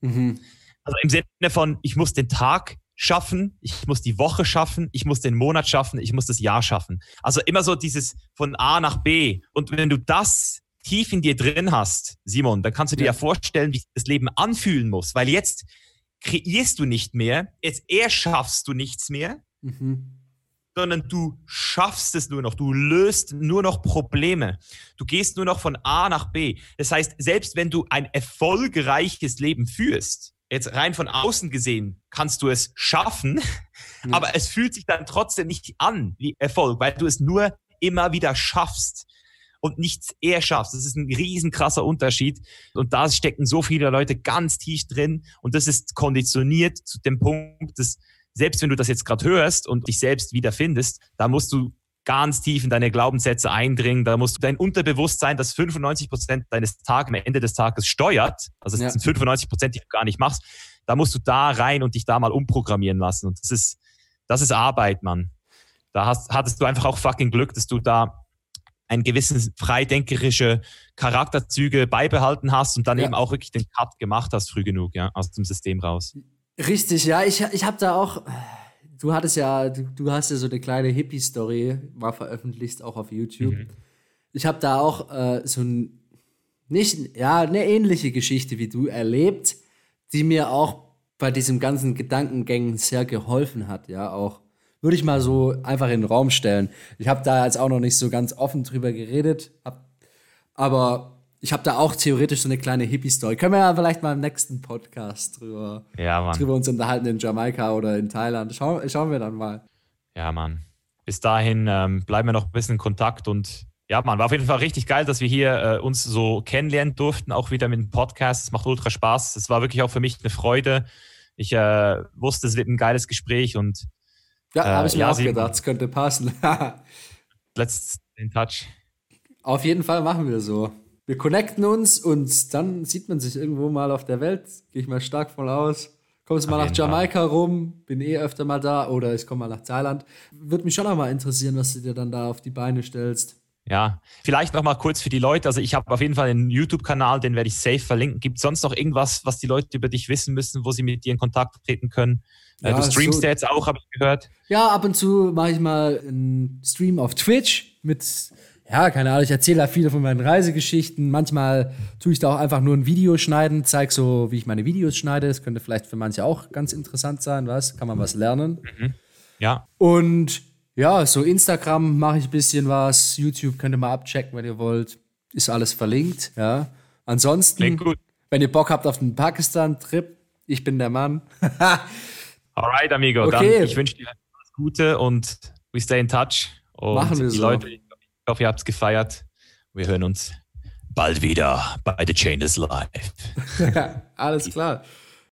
Mhm. Also im Sinne von, ich muss den Tag schaffen, ich muss die Woche schaffen, ich muss den Monat schaffen, ich muss das Jahr schaffen. Also immer so dieses von A nach B. Und wenn du das tief in dir drin hast, Simon, dann kannst du dir ja, ja vorstellen, wie das Leben anfühlen muss, weil jetzt kreierst du nicht mehr, jetzt erschaffst du nichts mehr, mhm. Sondern du schaffst es nur noch, du löst nur noch Probleme. Du gehst nur noch von A nach B. Das heißt, selbst wenn du ein erfolgreiches Leben führst, jetzt rein von außen gesehen, kannst du es schaffen, mhm. aber es fühlt sich dann trotzdem nicht an wie Erfolg, weil du es nur immer wieder schaffst und nichts eher schaffst. Das ist ein riesenkrasser Unterschied. Und da stecken so viele Leute ganz tief drin. Und das ist konditioniert zu dem Punkt, dass selbst wenn du das jetzt gerade hörst und dich selbst wiederfindest, da musst du ganz tief in deine Glaubenssätze eindringen. Da musst du dein Unterbewusstsein, das 95 Prozent deines Tages am Ende des Tages steuert, also es ja. sind 95 Prozent, die du gar nicht machst, da musst du da rein und dich da mal umprogrammieren lassen. Und das ist, das ist Arbeit, Mann. Da hast, hattest du einfach auch fucking Glück, dass du da ein gewissen freidenkerische Charakterzüge beibehalten hast und dann ja. eben auch wirklich den Cut gemacht hast früh genug, ja, aus dem System raus. Richtig, ja, ich, ich habe da auch, du hattest ja, du, du hast ja so eine kleine Hippie-Story mal veröffentlicht, auch auf YouTube. Mhm. Ich habe da auch äh, so ein, nicht, ja, eine ähnliche Geschichte wie du erlebt, die mir auch bei diesem ganzen Gedankengängen sehr geholfen hat, ja, auch würde ich mal so einfach in den Raum stellen. Ich habe da jetzt auch noch nicht so ganz offen drüber geredet, hab, aber ich habe da auch theoretisch so eine kleine Hippie-Story. Können wir ja vielleicht mal im nächsten Podcast drüber, ja, drüber uns unterhalten in Jamaika oder in Thailand. Schau, schauen wir dann mal. Ja, Mann. Bis dahin ähm, bleiben wir noch ein bisschen in Kontakt und ja, Mann, war auf jeden Fall richtig geil, dass wir hier äh, uns so kennenlernen durften, auch wieder mit dem Podcast. Es macht ultra Spaß. Es war wirklich auch für mich eine Freude. Ich äh, wusste, es wird ein geiles Gespräch und ja, habe ich mir ja, auch gedacht, es könnte passen. <laughs> Let's in touch. Auf jeden Fall machen wir so. Wir connecten uns und dann sieht man sich irgendwo mal auf der Welt. Gehe ich mal stark voll aus. Kommst mal nach Jamaika rum, bin eh öfter mal da oder ich komme mal nach Thailand. Würde mich schon auch mal interessieren, was du dir dann da auf die Beine stellst. Ja, vielleicht noch mal kurz für die Leute. Also ich habe auf jeden Fall einen YouTube-Kanal, den werde ich safe verlinken. Gibt es sonst noch irgendwas, was die Leute über dich wissen müssen, wo sie mit dir in Kontakt treten können? Äh, ja, du streamst so, jetzt auch, habe ich gehört. Ja, ab und zu mache ich mal einen Stream auf Twitch mit, ja, keine Ahnung, ich erzähle da viele von meinen Reisegeschichten. Manchmal tue ich da auch einfach nur ein Video schneiden, zeige so, wie ich meine Videos schneide. Das könnte vielleicht für manche auch ganz interessant sein, was? Kann man was lernen. Mhm. Ja. Und ja, so Instagram mache ich ein bisschen was. YouTube könnt ihr mal abchecken, wenn ihr wollt. Ist alles verlinkt, ja. Ansonsten, wenn ihr Bock habt auf den Pakistan-Trip, ich bin der Mann. <laughs> Alright, amigo. Okay. Dann ich wünsche dir alles Gute und we stay in touch. Und Machen wir die so. Leute, ich hoffe, ihr habt es gefeiert. Wir hören uns bald wieder bei The Chain is Life. <laughs> alles klar.